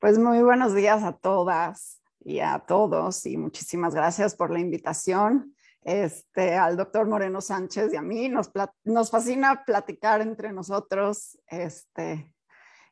Pues muy buenos días a todas y a todos y muchísimas gracias por la invitación. Este, al doctor Moreno Sánchez y a mí nos, nos fascina platicar entre nosotros este,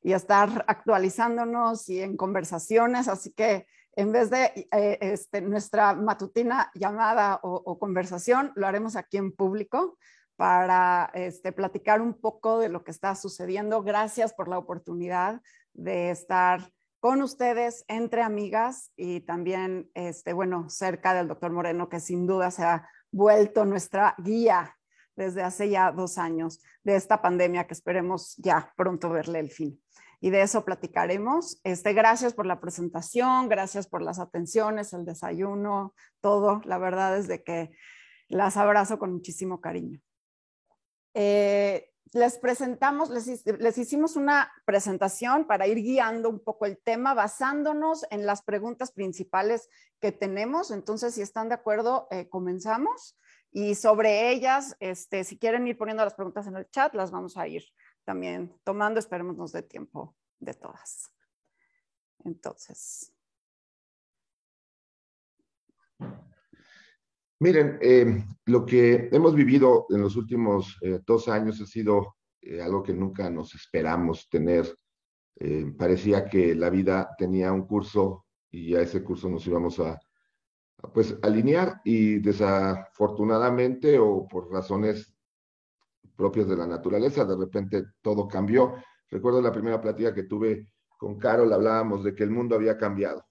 y estar actualizándonos y en conversaciones, así que en vez de eh, este, nuestra matutina llamada o, o, conversación, lo haremos aquí en público para este, platicar un poco de lo que está sucediendo. Gracias por la oportunidad de estar con ustedes entre amigas y también, este, bueno, cerca del doctor Moreno, que sin duda se ha vuelto nuestra guía desde hace ya dos años de esta pandemia que esperemos ya pronto verle el fin. Y de eso platicaremos. Este, gracias por la presentación, gracias por las atenciones, el desayuno, todo. La verdad es de que las abrazo con muchísimo cariño. Eh, les presentamos, les, hicimos una presentación para ir guiando un poco el tema basándonos en las preguntas principales que tenemos. Entonces, si están de acuerdo, eh, comenzamos. Y sobre ellas, este, si quieren ir poniendo las preguntas en el chat, las vamos a ir también tomando. Esperemos nos dé tiempo de todas. Entonces. Miren, eh, lo que hemos vivido en los últimos eh, dos años ha sido eh, algo que nunca nos esperamos tener. parecía que la vida tenía un curso y a ese curso nos íbamos a, pues, alinear y desafortunadamente o por razones propias de la naturaleza, de repente todo cambió. Recuerdo la primera plática que tuve con Carol, hablábamos de que el mundo había cambiado.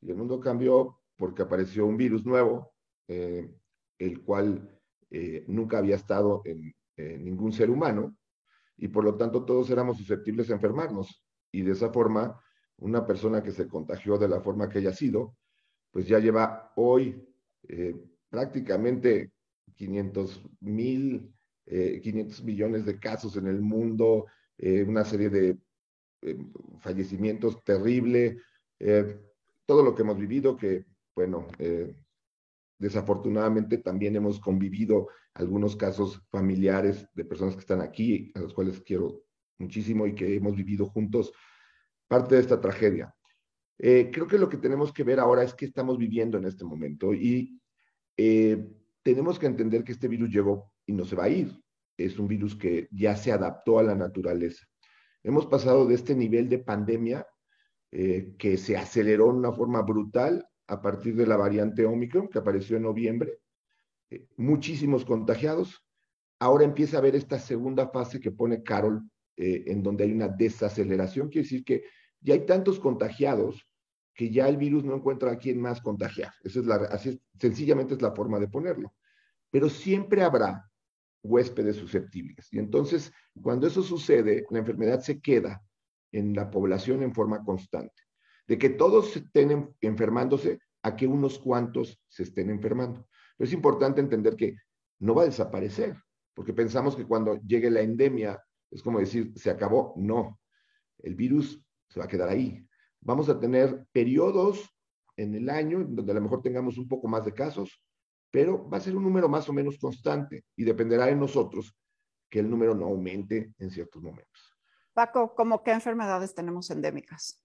Y el mundo cambió porque apareció un virus nuevo eh, el cual eh, nunca había estado en, ningún ser humano y por lo tanto todos éramos susceptibles a enfermarnos. Y de esa forma, una persona que se contagió de la forma que haya sido, pues ya lleva hoy eh, prácticamente 500 mil, 500 millones de casos en el mundo, una serie de fallecimientos terrible, todo lo que hemos vivido que, bueno, Desafortunadamente también hemos convivido algunos casos familiares de personas que están aquí, a los cuales quiero muchísimo y que hemos vivido juntos parte de esta tragedia. Eh, creo que lo que tenemos que ver ahora es qué estamos viviendo en este momento y eh, tenemos que entender que este virus llegó y no se va a ir. Es un virus que ya se adaptó a la naturaleza. Hemos pasado de este nivel de pandemia eh, que se aceleró en una forma brutal a partir de la variante Omicron que apareció en noviembre, eh, muchísimos contagiados. Ahora empieza a haber esta segunda fase que pone Carol, eh, en donde hay una desaceleración, quiere decir que ya hay tantos contagiados que ya el virus no encuentra a quién más contagiar. Esa es la, así sencillamente es la forma de ponerlo. Pero siempre habrá huéspedes susceptibles. Y entonces, cuando eso sucede, la enfermedad se queda en la población en forma constante de que todos estén enfermándose a que unos cuantos se estén enfermando. Pero es importante entender que no va a desaparecer, porque pensamos que cuando llegue la endemia es como decir, se acabó. No, el virus se va a quedar ahí. Vamos a tener periodos en el año donde a lo mejor tengamos un poco más de casos, pero va a ser un número más o menos constante y dependerá de nosotros que el número no aumente en ciertos momentos. Paco, ¿cómo qué enfermedades tenemos endémicas?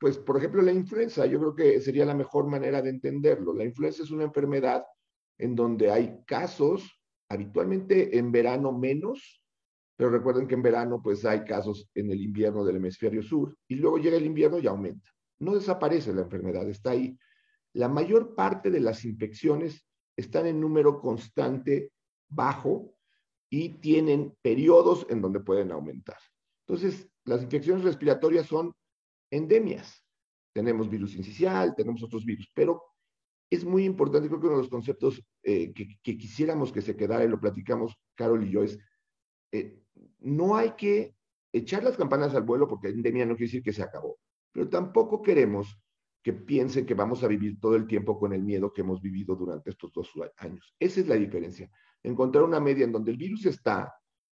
Pues, por ejemplo, la influenza, yo creo que sería la mejor manera de entenderlo. La influenza es una enfermedad en donde hay casos, habitualmente en verano menos, pero recuerden que en verano pues hay casos en el invierno del hemisferio sur y luego llega el invierno y aumenta. No desaparece la enfermedad, está ahí. La mayor parte de las infecciones están en número constante bajo y tienen periodos en donde pueden aumentar. Entonces, las infecciones respiratorias son endemias. Tenemos virus incisional, tenemos otros virus, pero es muy importante, creo que uno de los conceptos eh, que, quisiéramos que se quedara, y lo platicamos Carol y yo, es, eh, no hay que echar las campanas al vuelo porque endemia no quiere decir que se acabó, pero tampoco queremos que piensen que vamos a vivir todo el tiempo con el miedo que hemos vivido durante estos dos años. Esa es la diferencia. Encontrar una media en donde el virus está,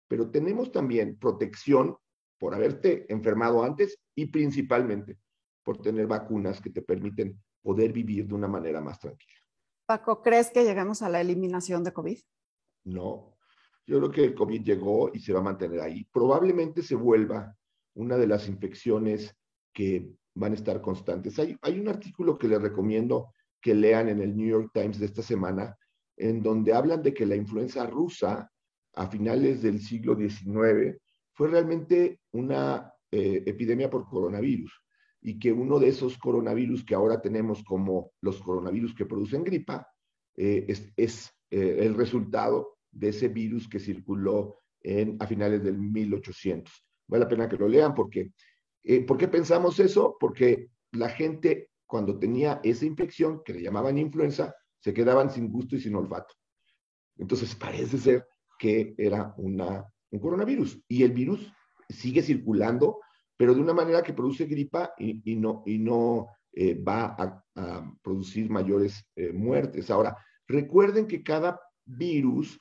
pero tenemos también protección por haberte enfermado antes y principalmente por tener vacunas que te permiten poder vivir de una manera más tranquila. Paco, ¿crees que lleguemos a la eliminación de COVID? No, yo creo que el COVID llegó y se va a mantener ahí. Probablemente se vuelva una de las infecciones que van a estar constantes. Hay, hay un artículo que les recomiendo que lean en el New York Times de esta semana, en donde hablan de que la influenza rusa a finales del siglo XIX fue realmente una eh, epidemia por coronavirus y que uno de esos coronavirus que ahora tenemos como los coronavirus que producen gripa eh, es, eh, el resultado de ese virus que circuló a finales del 1800. Vale la pena que lo lean porque, ¿por qué pensamos eso? Porque la gente cuando tenía esa infección que le llamaban influenza, se quedaban sin gusto y sin olfato. Entonces parece ser que era una, un coronavirus y el virus sigue circulando, pero de una manera que produce gripa y, no, y no eh, va a, producir mayores eh, muertes. Ahora, recuerden que cada virus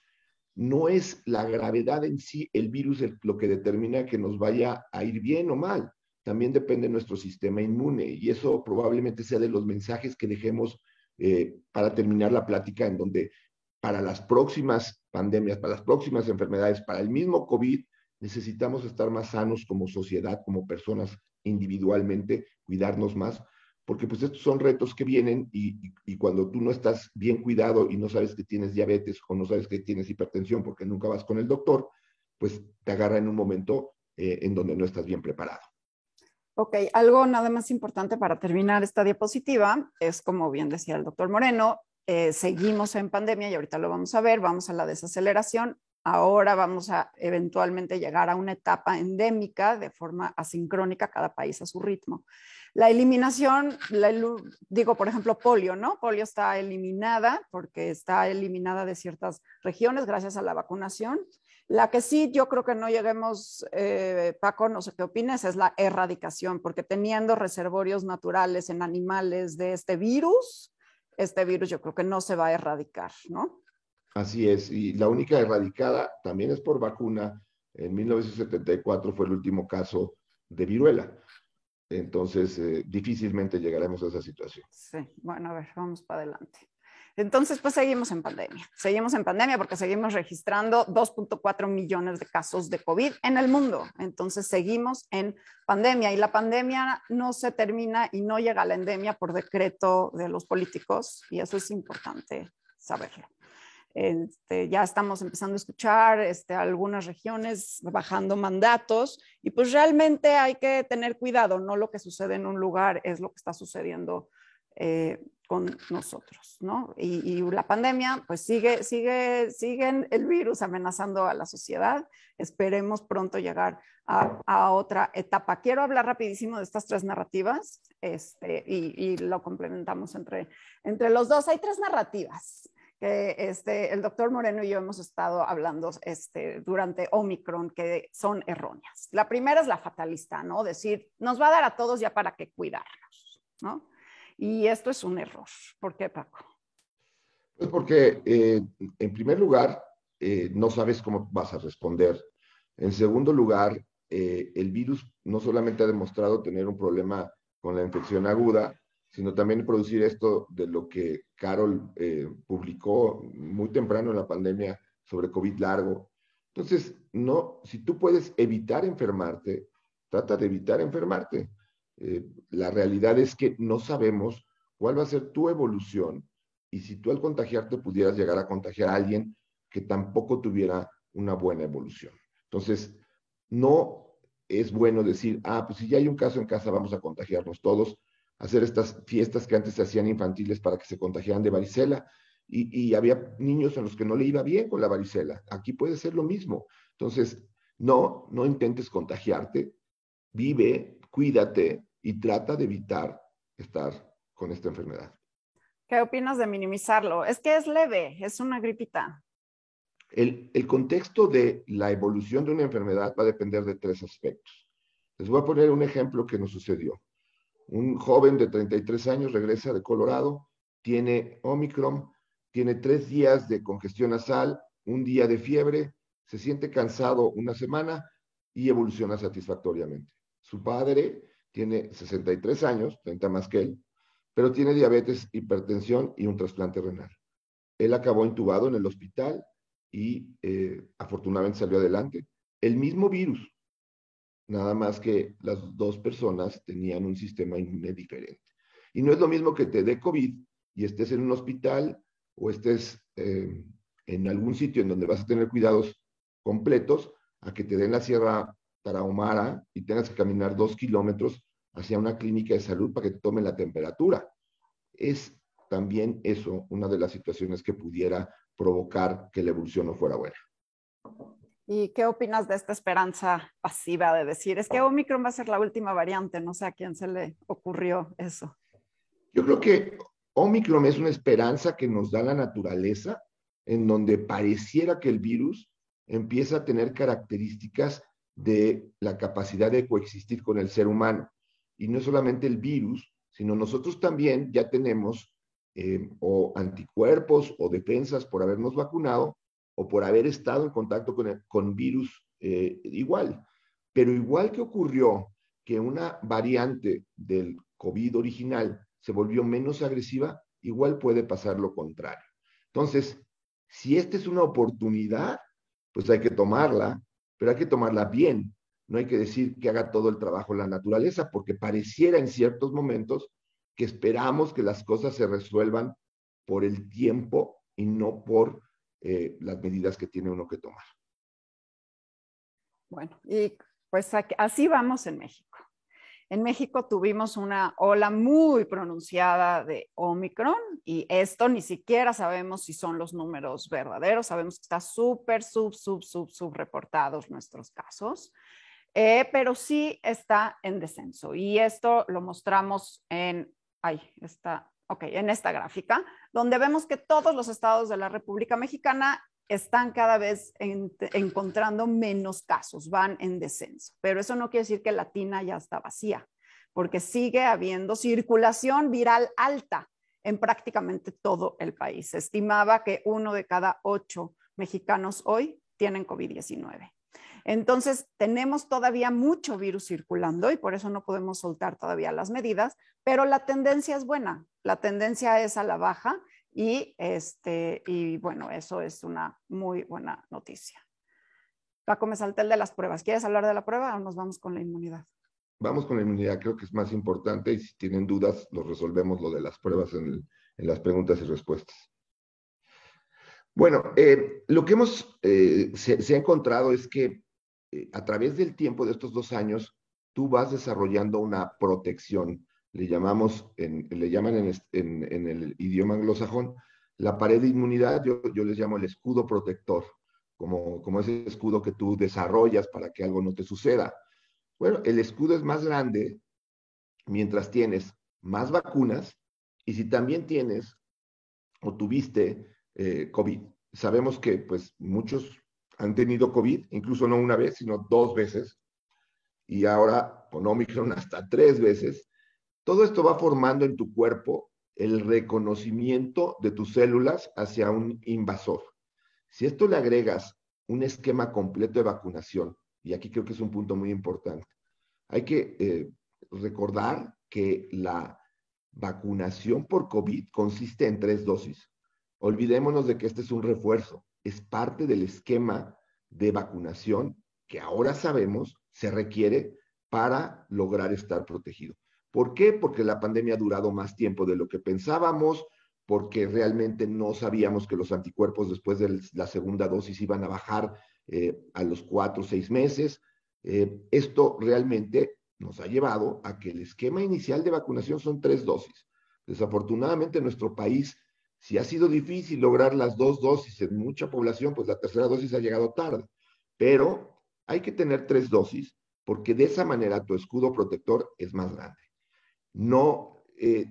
no es la gravedad en sí, el virus lo que determina que nos vaya a ir bien o mal también depende de nuestro sistema inmune y eso probablemente sea de los mensajes que dejemos eh, para terminar la plática en donde para las próximas pandemias, para las próximas enfermedades, para el mismo COVID, necesitamos estar más sanos como sociedad, como personas individualmente, cuidarnos más, porque pues estos son retos que vienen y, cuando tú no estás bien cuidado y no sabes que tienes diabetes o no sabes que tienes hipertensión porque nunca vas con el doctor, pues te agarra en un momento eh, en donde no estás bien preparado. Ok, algo nada más importante para terminar esta diapositiva es, como bien decía el doctor Moreno, eh, seguimos en pandemia y ahorita lo vamos a ver, vamos a la desaceleración. Ahora vamos a eventualmente llegar a una etapa endémica de forma asincrónica, cada país a su ritmo. La eliminación, digo, por ejemplo, polio, ¿no? Polio está eliminada porque está eliminada de ciertas regiones gracias a la vacunación. La que sí yo creo que no lleguemos, eh, Paco, no sé qué opinas, es la erradicación, porque teniendo reservorios naturales en animales de este virus, este virus yo creo que no se va a erradicar, ¿no? Así es, y la única erradicada también es por vacuna. En 1974 fue el último caso de viruela. Entonces, eh, difícilmente llegaremos a esa situación. Sí, bueno, a ver, vamos para adelante. Entonces, pues seguimos en pandemia. Seguimos en pandemia porque seguimos registrando 2.4 millones de casos de COVID en el mundo. Entonces, seguimos en pandemia y la pandemia no se termina y no llega a la endemia por decreto de los políticos y eso es importante saberlo. Este, ya estamos empezando a escuchar este, algunas regiones bajando mandatos y pues realmente hay que tener cuidado, no lo que sucede en un lugar es lo que está sucediendo eh, con nosotros, ¿no? Y, la pandemia, pues sigue, sigue, sigue el virus amenazando a la sociedad. Esperemos pronto llegar a, otra etapa. Quiero hablar rapidísimo de estas tres narrativas este, y, lo complementamos entre, entre los dos. Hay tres narrativas que este, el doctor Moreno y yo hemos estado hablando este, durante Omicron que son erróneas. La primera es la fatalista, ¿no? Decir, nos va a dar a todos ya para qué cuidarnos, ¿no? Y esto es un error. ¿Por qué, Paco? Pues porque, eh, en primer lugar, eh, no sabes cómo vas a responder. En segundo lugar, eh, el virus no solamente ha demostrado tener un problema con la infección aguda, sino también producir esto de lo que Carol publicó muy temprano en la pandemia sobre COVID largo. Entonces, no, si tú puedes evitar enfermarte, trata de evitar enfermarte. Eh, la realidad es que no sabemos cuál va a ser tu evolución y si tú al contagiarte pudieras llegar a contagiar a alguien que tampoco tuviera una buena evolución. Entonces, no es bueno decir, ah, pues si ya hay un caso en casa, vamos a contagiarnos todos, hacer estas fiestas que antes se hacían infantiles para que se contagiaran de varicela. Y, y, había niños en los que no le iba bien con la varicela. Aquí puede ser lo mismo. Entonces, no, no intentes contagiarte, vive, cuídate, y trata de evitar estar con esta enfermedad. ¿Qué opinas de minimizarlo? Es que es leve, es una gripita. El, el, contexto de la evolución de una enfermedad va a depender de tres aspectos. Les voy a poner un ejemplo que nos sucedió. Un joven de 33 años regresa de Colorado, tiene Omicron, tiene tres días de congestión nasal, un día de fiebre, se siente cansado una semana y evoluciona satisfactoriamente. Su padre tiene 63 años, 30 más que él, pero tiene diabetes, hipertensión y un trasplante renal. Él acabó intubado en el hospital y eh, afortunadamente salió adelante. El mismo virus, nada más que las dos personas tenían un sistema inmune diferente. Y no es lo mismo que te dé COVID y estés en un hospital o estés eh, en algún sitio en donde vas a tener cuidados completos, a que te den la Sierra Tarahumara y tengas que caminar dos kilómetros hacia una clínica de salud para que te tomen la temperatura. Es también eso una de las situaciones que pudiera provocar que la evolución no fuera buena. ¿Y qué opinas de esta esperanza pasiva de decir, es que Omicron va a ser la última variante? No sé a quién se le ocurrió eso. Yo creo que Omicron es una esperanza que nos da la naturaleza, en donde pareciera que el virus empieza a tener características de la capacidad de coexistir con el ser humano. Y no solamente el virus, sino nosotros también ya tenemos eh, o anticuerpos o defensas por habernos vacunado o por haber estado en contacto con, con virus eh, igual. Pero igual que ocurrió que una variante del COVID original se volvió menos agresiva, igual puede pasar lo contrario. Entonces, si esta es una oportunidad, pues hay que tomarla, pero hay que tomarla bien. No hay que decir que haga todo el trabajo la naturaleza, porque pareciera en ciertos momentos que esperamos que las cosas se resuelvan por el tiempo y no por eh, las medidas que tiene uno que tomar. Bueno, y pues así vamos en México. En México tuvimos una ola muy pronunciada de Omicron y esto ni siquiera sabemos si son los números verdaderos, sabemos que está súper, sub, sub, sub, sub reportados nuestros casos, eh, pero sí está en descenso. Y esto lo mostramos en ahí está, ok, en esta gráfica, donde vemos que todos los estados de la República Mexicana están cada vez encontrando menos casos, van en descenso. Pero eso no quiere decir que Latina ya está vacía, porque sigue habiendo circulación viral alta en prácticamente todo el país. Se estimaba que uno de cada ocho mexicanos hoy tienen COVID-19. Entonces, tenemos todavía mucho virus circulando y por eso no podemos soltar todavía las medidas, pero la tendencia es buena, la tendencia es a la baja y, este, y bueno, eso es una muy buena noticia. Paco, me salté el de las pruebas. ¿Quieres hablar de la prueba o nos vamos con la inmunidad? Vamos con la inmunidad, creo que es más importante y si tienen dudas, lo resolvemos lo de las pruebas en, las preguntas y respuestas. Bueno, eh, lo que hemos, eh, se, ha encontrado es que eh, a través del tiempo de estos dos años, tú vas desarrollando una protección. Le llamamos, le llaman en, el idioma anglosajón, la pared de inmunidad, yo, les llamo el escudo protector, como, como ese escudo que tú desarrollas para que algo no te suceda. Bueno, el escudo es más grande mientras tienes más vacunas y si también tienes o tuviste eh, COVID. Sabemos que pues muchos han tenido COVID, incluso no una vez, sino dos veces, y ahora con Omicron hasta tres veces, todo esto va formando en tu cuerpo el reconocimiento de tus células hacia un invasor. Si esto le agregas un esquema completo de vacunación, y aquí creo que es un punto muy importante, hay que eh, recordar que la vacunación por COVID consiste en tres dosis. Olvidémonos de que este es un refuerzo es parte del esquema de vacunación que ahora sabemos se requiere para lograr estar protegido. ¿Por qué? Porque la pandemia ha durado más tiempo de lo que pensábamos, porque realmente no sabíamos que los anticuerpos después de la segunda dosis iban a bajar eh, a los cuatro o seis meses. Eh, esto realmente nos ha llevado a que el esquema inicial de vacunación son tres dosis. Desafortunadamente en nuestro país si ha sido difícil lograr las dos dosis en mucha población, pues la tercera dosis ha llegado tarde. Pero hay que tener tres dosis porque de esa manera tu escudo protector es más grande. No, eh,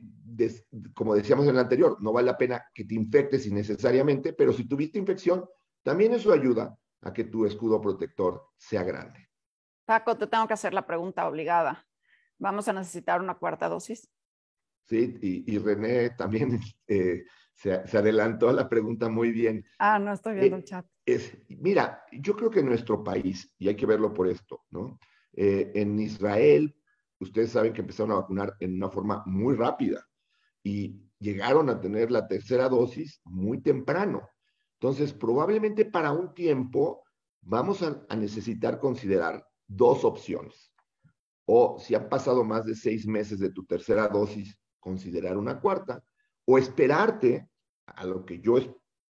como decíamos en el anterior, no vale la pena que te infectes innecesariamente, pero si tuviste infección, también eso ayuda a que tu escudo protector sea grande. Paco, te tengo que hacer la pregunta obligada. ¿Vamos a necesitar una cuarta dosis? Sí, y, René también eh, se, adelantó a la pregunta muy bien. Ah, no estoy viendo el chat. Es, mira, yo creo que en nuestro país, y hay que verlo por esto, ¿no? Eh, en Israel, ustedes saben que empezaron a vacunar en una forma muy rápida y llegaron a tener la tercera dosis muy temprano. Entonces, probablemente para un tiempo vamos a, necesitar considerar dos opciones. O si han pasado más de seis meses de tu tercera dosis, considerar una cuarta, o esperarte a lo que yo,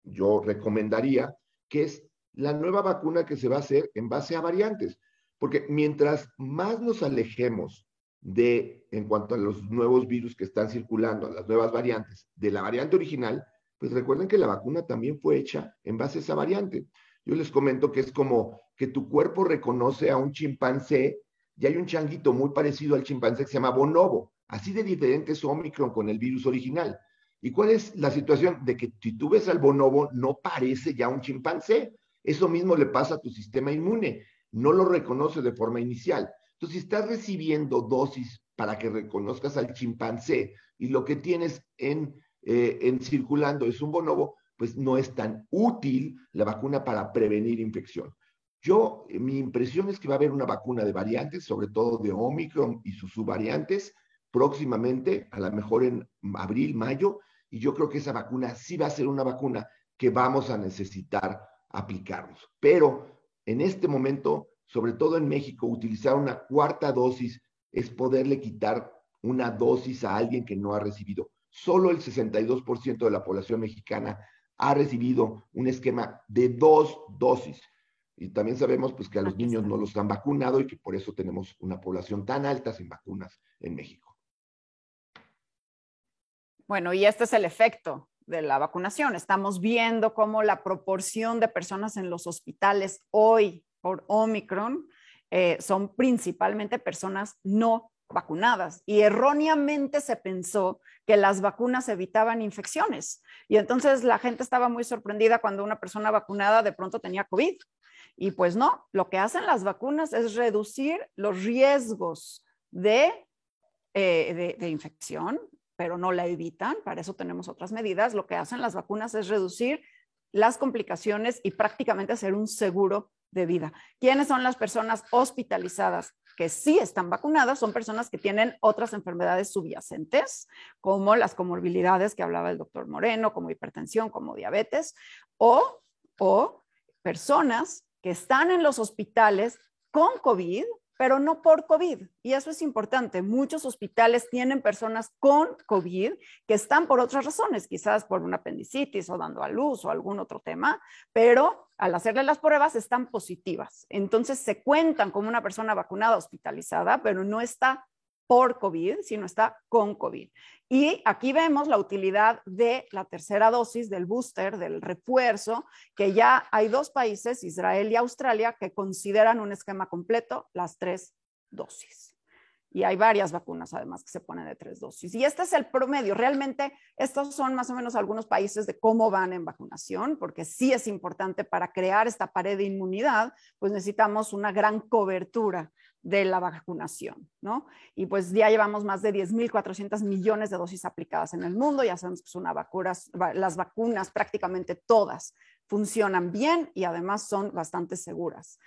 yo recomendaría, que es la nueva vacuna que se va a hacer en base a variantes. Porque mientras más nos alejemos de, en cuanto a los nuevos virus que están circulando, las nuevas variantes, de la variante original, pues recuerden que la vacuna también fue hecha en base a esa variante. Yo les comento que es como que tu cuerpo reconoce a un chimpancé y hay un changuito muy parecido al chimpancé que se llama bonobo, así de diferente es Omicron con el virus original. ¿Y cuál es la situación? De que si tú ves al bonobo, no parece ya un chimpancé. Eso mismo le pasa a tu sistema inmune, no lo reconoce de forma inicial. Entonces, si estás recibiendo dosis para que reconozcas al chimpancé y lo que tienes en, eh, en circulando es un bonobo, pues no es tan útil la vacuna para prevenir infección. Yo, eh, mi impresión es que va a haber una vacuna de variantes, sobre todo de Omicron y sus subvariantes, próximamente, a lo mejor en abril, mayo, y yo creo que esa vacuna sí va a ser una vacuna que vamos a necesitar aplicarnos. Pero en este momento, sobre todo en México, utilizar una cuarta dosis es poderle quitar una dosis a alguien que no ha recibido. Solo el 62% de la población mexicana ha recibido un esquema de dos dosis. Y también sabemos pues, que a los niños no los han vacunado y que por eso tenemos una población tan alta sin vacunas en México. Bueno, y este es el efecto de la vacunación. Estamos viendo cómo la proporción de personas en los hospitales hoy por Omicron eh, son principalmente personas no vacunadas. Y erróneamente se pensó que las vacunas evitaban infecciones. Y entonces la gente estaba muy sorprendida cuando una persona vacunada de pronto tenía COVID. Y pues no, lo que hacen las vacunas es reducir los riesgos de, eh, de infección, pero no la evitan, para eso tenemos otras medidas. Lo que hacen las vacunas es reducir las complicaciones y prácticamente hacer un seguro de vida. ¿Quiénes son las personas hospitalizadas que sí están vacunadas? Son personas que tienen otras enfermedades subyacentes, como las comorbilidades que hablaba el doctor Moreno, como hipertensión, como diabetes, o, o personas que están en los hospitales con COVID pero no por COVID. Y eso es importante. Muchos hospitales tienen personas con COVID que están por otras razones, quizás por una apendicitis o dando a luz o algún otro tema, pero al hacerle las pruebas están positivas. Entonces se cuentan como una persona vacunada hospitalizada, pero no está por COVID, sino está con COVID. Y aquí vemos la utilidad de la tercera dosis del booster, del refuerzo, que ya hay dos países, Israel y Australia, que consideran un esquema completo las tres dosis. Y hay varias vacunas además que se ponen de tres dosis. Y este es el promedio. Realmente estos son más o menos algunos países de cómo van en vacunación, porque sí es importante para crear esta pared de inmunidad, pues necesitamos una gran cobertura de la vacunación, ¿no? Y pues ya llevamos más de 10.400 millones de dosis aplicadas en el mundo, ya sabemos que vacunas, las vacunas prácticamente todas funcionan bien y además son bastante seguras.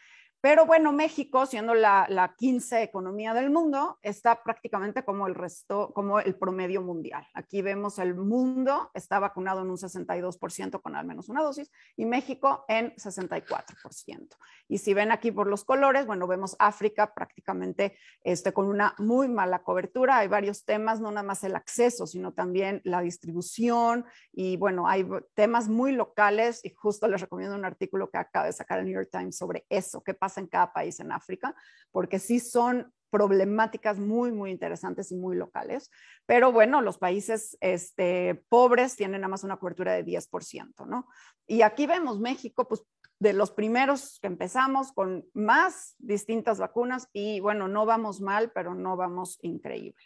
Pero bueno, México, siendo la, la 15 economía del mundo, está prácticamente como el resto, como el promedio mundial. Aquí vemos el mundo está vacunado en un 62% con al menos una dosis y México en 64%. Y si ven aquí por los colores, bueno, vemos África prácticamente este, con una muy mala cobertura. Hay varios temas, no nada más el acceso, sino también la distribución y bueno, hay temas muy locales y justo les recomiendo un artículo que acaba de sacar el New York Times sobre eso, qué pasa en cada país en África, porque sí son problemáticas muy, muy interesantes y muy locales. Pero bueno, los países este, pobres tienen nada más una cobertura de 10%, ¿no? Y aquí vemos México, pues de los primeros que empezamos con más distintas vacunas y bueno, no vamos mal, pero no vamos increíble.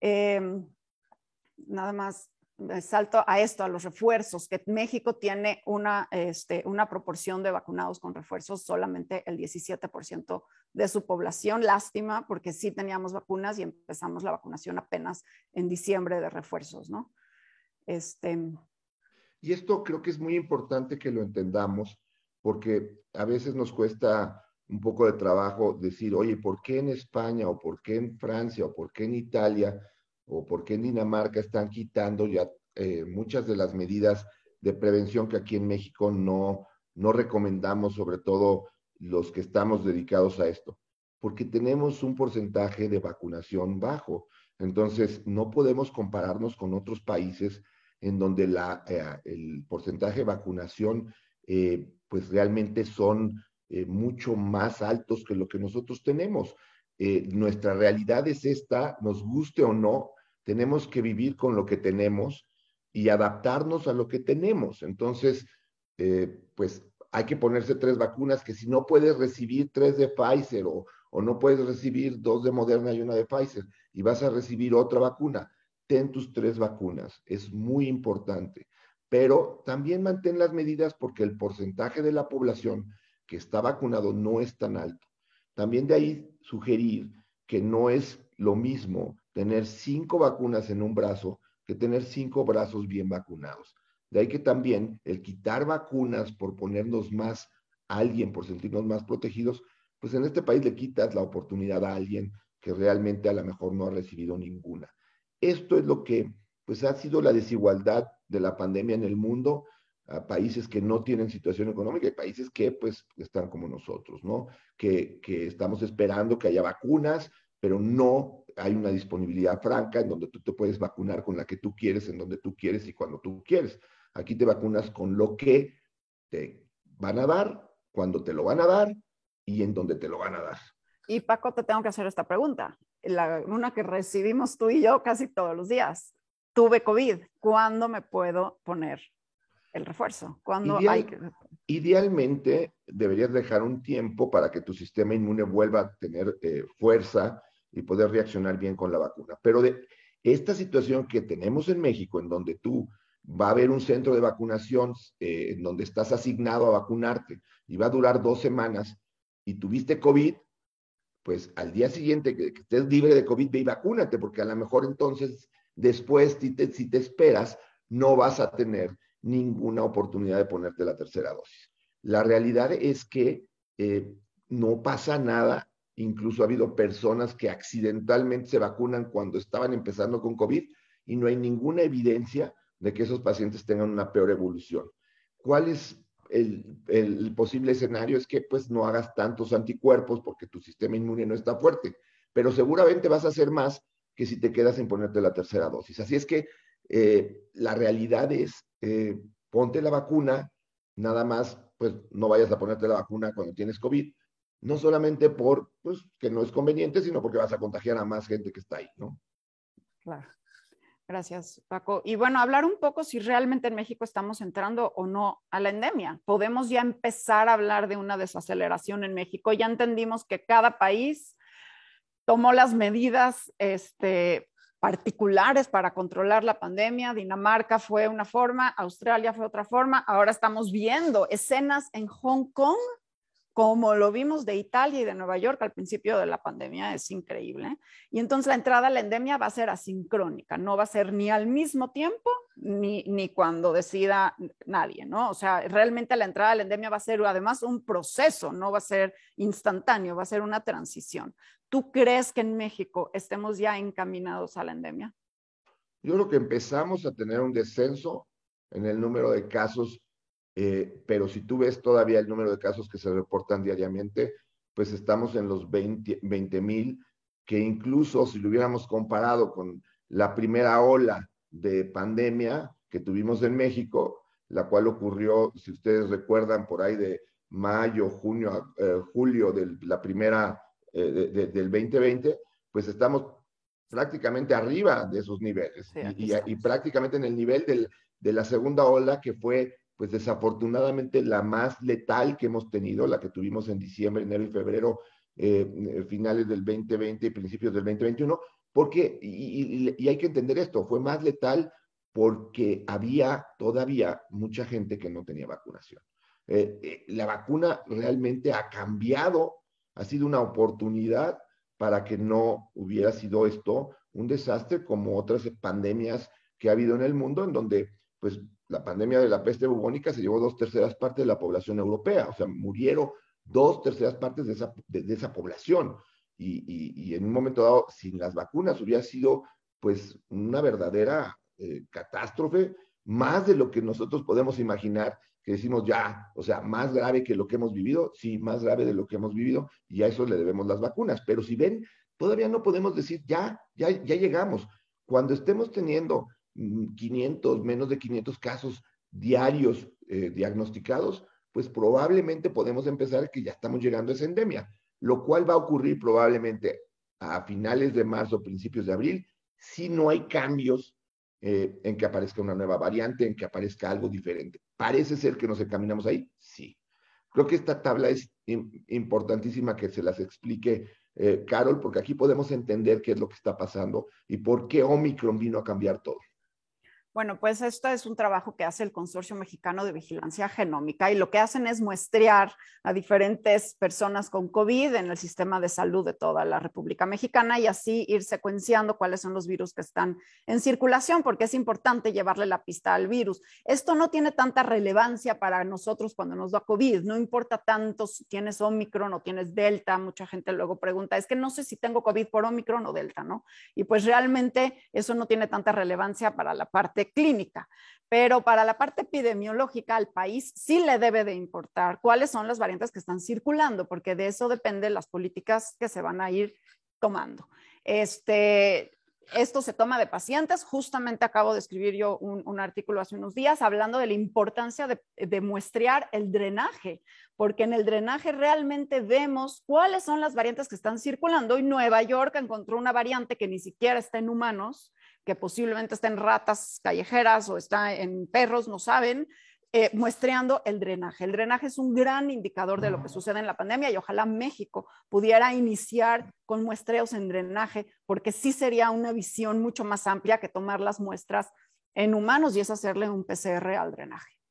Em, nada más salto a esto, a los refuerzos, que México tiene una, este, una proporción de vacunados con refuerzos solamente el 17% de su población. Lástima, porque sí teníamos vacunas y empezamos la vacunación apenas en diciembre de refuerzos, ¿no? Este... Y esto creo que es muy importante que lo entendamos, porque a veces nos cuesta un poco de trabajo decir, oye, ¿por qué en España o por qué en Francia o por qué en Italia? O por qué en Dinamarca están quitando ya eh, muchas de las medidas de prevención que aquí en México no, no recomendamos, sobre todo los que estamos dedicados a esto? Porque tenemos un porcentaje de vacunación bajo. Entonces, no podemos compararnos con otros países en donde la, eh, el porcentaje de vacunación, eh, pues realmente son mucho más altos que lo que nosotros tenemos. Nuestra realidad es esta, nos guste o no, tenemos que vivir con lo que tenemos y adaptarnos a lo que tenemos. Entonces, pues hay que ponerse tres vacunas que si no puedes recibir tres de Pfizer o, o no puedes recibir dos de Moderna y una de Pfizer y vas a recibir otra vacuna, ten tus tres vacunas, es muy importante. Pero también mantén las medidas porque el porcentaje de la población que está vacunado no es tan alto. También de ahí sugerir que no es lo mismo tener cinco vacunas en un brazo que tener cinco brazos bien vacunados. De ahí que también el quitar vacunas por ponernos más a alguien, por sentirnos más protegidos, pues en este país le quitas la oportunidad a alguien que realmente a lo mejor no ha recibido ninguna. Esto es lo que pues ha sido la desigualdad de la pandemia en el mundo, a países que no tienen situación económica y países que pues están como nosotros, ¿no? Que, que estamos esperando que haya vacunas, pero no hay una disponibilidad franca en donde tú te puedes vacunar con la que tú quieres, en donde tú quieres y cuando tú quieres. Aquí te vacunas con lo que te van a dar, cuando te lo van a dar y en donde te lo van a dar. Y Paco, te tengo que hacer esta pregunta una que recibimos tú y yo casi todos los días. Tuve COVID, ¿cuándo me puedo poner el refuerzo? ¿Cuándo hay Idealmente deberías dejar un tiempo para que tu sistema inmune vuelva a tener eh, fuerza y poder reaccionar bien con la vacuna. Pero de esta situación que tenemos en México, en donde tú va a haber un centro de vacunación eh, en donde estás asignado a vacunarte y va a durar dos semanas y tuviste COVID, pues al día siguiente que, estés libre de COVID, ve y vacúnate, porque a lo mejor entonces después, si te, si te esperas, no vas a tener ninguna oportunidad de ponerte la tercera dosis. La realidad es que eh, no pasa nada, incluso ha habido personas que accidentalmente se vacunan cuando estaban empezando con COVID y no hay ninguna evidencia de que esos pacientes tengan una peor evolución. ¿Cuál es el, posible escenario es que pues no hagas tantos anticuerpos porque tu sistema inmune no está fuerte, pero seguramente vas a hacer más que si te quedas sin ponerte la tercera dosis. Así es que eh, la realidad es, eh, ponte la vacuna, nada más, pues no vayas a ponerte la vacuna cuando tienes COVID, no solamente por, pues, que no es conveniente, sino porque vas a contagiar a más gente que está ahí, ¿no? Claro. Gracias, Paco. Y bueno, hablar un poco si realmente en México estamos entrando o no a la endemia. Podemos ya empezar a hablar de una desaceleración en México. Ya entendimos que cada país tomó las medidas este, particulares para controlar la pandemia. Dinamarca fue una forma, Australia fue otra forma. Ahora estamos viendo escenas en Hong Kong como lo vimos de Italia y de Nueva York al principio de la pandemia, es increíble. Y entonces la entrada a la endemia va a ser asincrónica, no va a ser ni al mismo tiempo ni, ni cuando decida nadie, ¿no? O sea, realmente la entrada a la endemia va a ser además un proceso, no va a ser instantáneo, va a ser una transición. ¿Tú crees que en México estemos ya encaminados a la endemia? Yo creo que empezamos a tener un descenso en el número de casos eh, pero si tú ves todavía el número de casos que se reportan diariamente, pues estamos en los 20 mil, que incluso si lo hubiéramos comparado con la primera ola de pandemia que tuvimos en México, la cual ocurrió, si ustedes recuerdan, por ahí de mayo, junio, eh, julio de la primera eh, del 2020, pues estamos prácticamente arriba de esos niveles y, prácticamente en el nivel de la segunda ola que fue pues desafortunadamente la más letal que hemos tenido, la que tuvimos en diciembre, enero y febrero, eh, eh, finales del 2020 y principios del 2021, porque, y, hay que entender esto, fue más letal porque había todavía mucha gente que no tenía vacunación. Eh, la vacuna realmente ha cambiado, ha sido una oportunidad para que no hubiera sido esto un desastre como otras pandemias que ha habido en el mundo, en donde pues la pandemia de la peste bubónica se llevó dos terceras partes de la población europea, o sea, murieron dos terceras partes de esa, de, esa población. Y, en un momento dado, sin las vacunas, hubiera sido pues una verdadera eh, catástrofe, más de lo que nosotros podemos imaginar. Que decimos ya, o sea, más grave que lo que hemos vivido, sí, más grave de lo que hemos vivido, y a eso le debemos las vacunas. Pero si ven, todavía no podemos decir ya, ya, ya llegamos. Cuando estemos teniendo 500, mm, menos de 500 casos diarios eh, diagnosticados, pues probablemente podemos empezar que ya estamos llegando a esa endemia, lo cual va a ocurrir probablemente a finales de marzo, principios de abril, si no hay cambios eh, en que aparezca una nueva variante, en que aparezca algo diferente. ¿Parece ser que nos encaminamos ahí? Sí. Creo que esta tabla es importantísima que se las explique eh, Carol, porque aquí podemos entender qué es lo que está pasando y por qué Omicron vino a cambiar todo. Bueno, pues esto es un trabajo que hace el Consorcio Mexicano de Vigilancia Genómica y lo que hacen es muestrear a diferentes personas con COVID en el sistema de salud de toda la República Mexicana y así ir secuenciando cuáles son los virus que están en circulación, porque es importante llevarle la pista al virus. Esto no tiene tanta relevancia para nosotros cuando nos da COVID, no importa tanto si tienes Omicron o tienes Delta, mucha gente luego pregunta, es que no sé si tengo COVID por Omicron o Delta, ¿no? Y pues realmente eso no tiene tanta relevancia para la parte clínica. Pero para la parte epidemiológica al país sí le debe de importar cuáles son las variantes que están circulando, porque de eso dependen las políticas que se van a ir tomando. Este, esto se toma de pacientes. Justamente acabo de escribir yo un, artículo hace unos días hablando de la importancia de, de, muestrear el drenaje, porque en el drenaje realmente vemos cuáles son las variantes que están circulando y Nueva York encontró una variante que ni siquiera está en humanos que posiblemente está en ratas callejeras o está en perros, no saben, eh, muestreando el drenaje. El drenaje es un gran indicador de lo que sucede en la pandemia y ojalá México pudiera iniciar con muestreos en drenaje, porque sí sería una visión mucho más amplia que tomar las muestras en humanos y es hacerle un PCR al drenaje.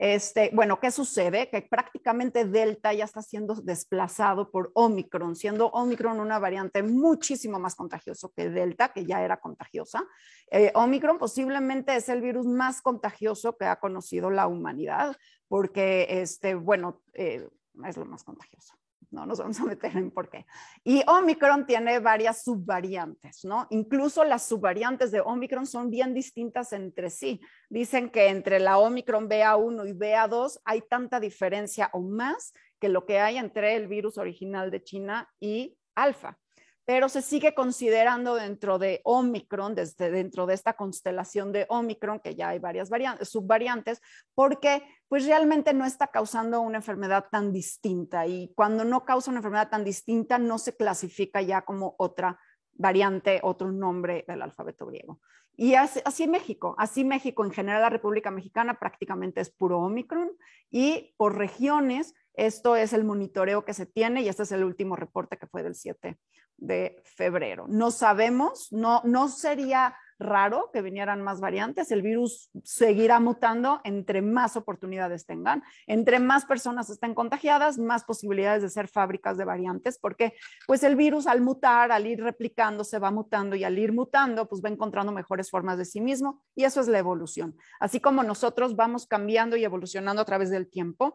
Este, bueno, ¿qué sucede? Que prácticamente Delta ya está siendo desplazado por Omicron, siendo Omicron una variante muchísimo más contagiosa que Delta, que ya era contagiosa. Eh, Omicron posiblemente es el virus más contagioso que ha conocido la humanidad, porque, este, bueno, eh, es lo más contagioso no nos vamos a meter en por qué. Y Omicron tiene varias subvariantes, ¿no? Incluso las subvariantes de Omicron son bien distintas entre sí. Dicen que entre la Omicron BA1 y BA2 hay tanta diferencia o más que lo que hay entre el virus original de China y alfa pero se sigue considerando dentro de Omicron, desde dentro de esta constelación de Omicron, que ya hay varias variantes, subvariantes, porque pues realmente no está causando una enfermedad tan distinta y cuando no causa una enfermedad tan distinta no se clasifica ya como otra variante, otro nombre del alfabeto griego. Y así, así, México, así México, en general la República Mexicana prácticamente es puro Omicron y por regiones, esto es el monitoreo que se tiene y este es el último reporte que fue del 7 de febrero. No sabemos, no, no sería raro que vinieran más variantes, el virus seguirá mutando entre más oportunidades tengan, entre más personas estén contagiadas, más posibilidades de ser fábricas de variantes, porque pues el virus al mutar, al ir replicando, se va mutando y al ir mutando, pues va encontrando mejores formas de sí mismo y eso es la evolución. Así como nosotros vamos cambiando y evolucionando a través del tiempo,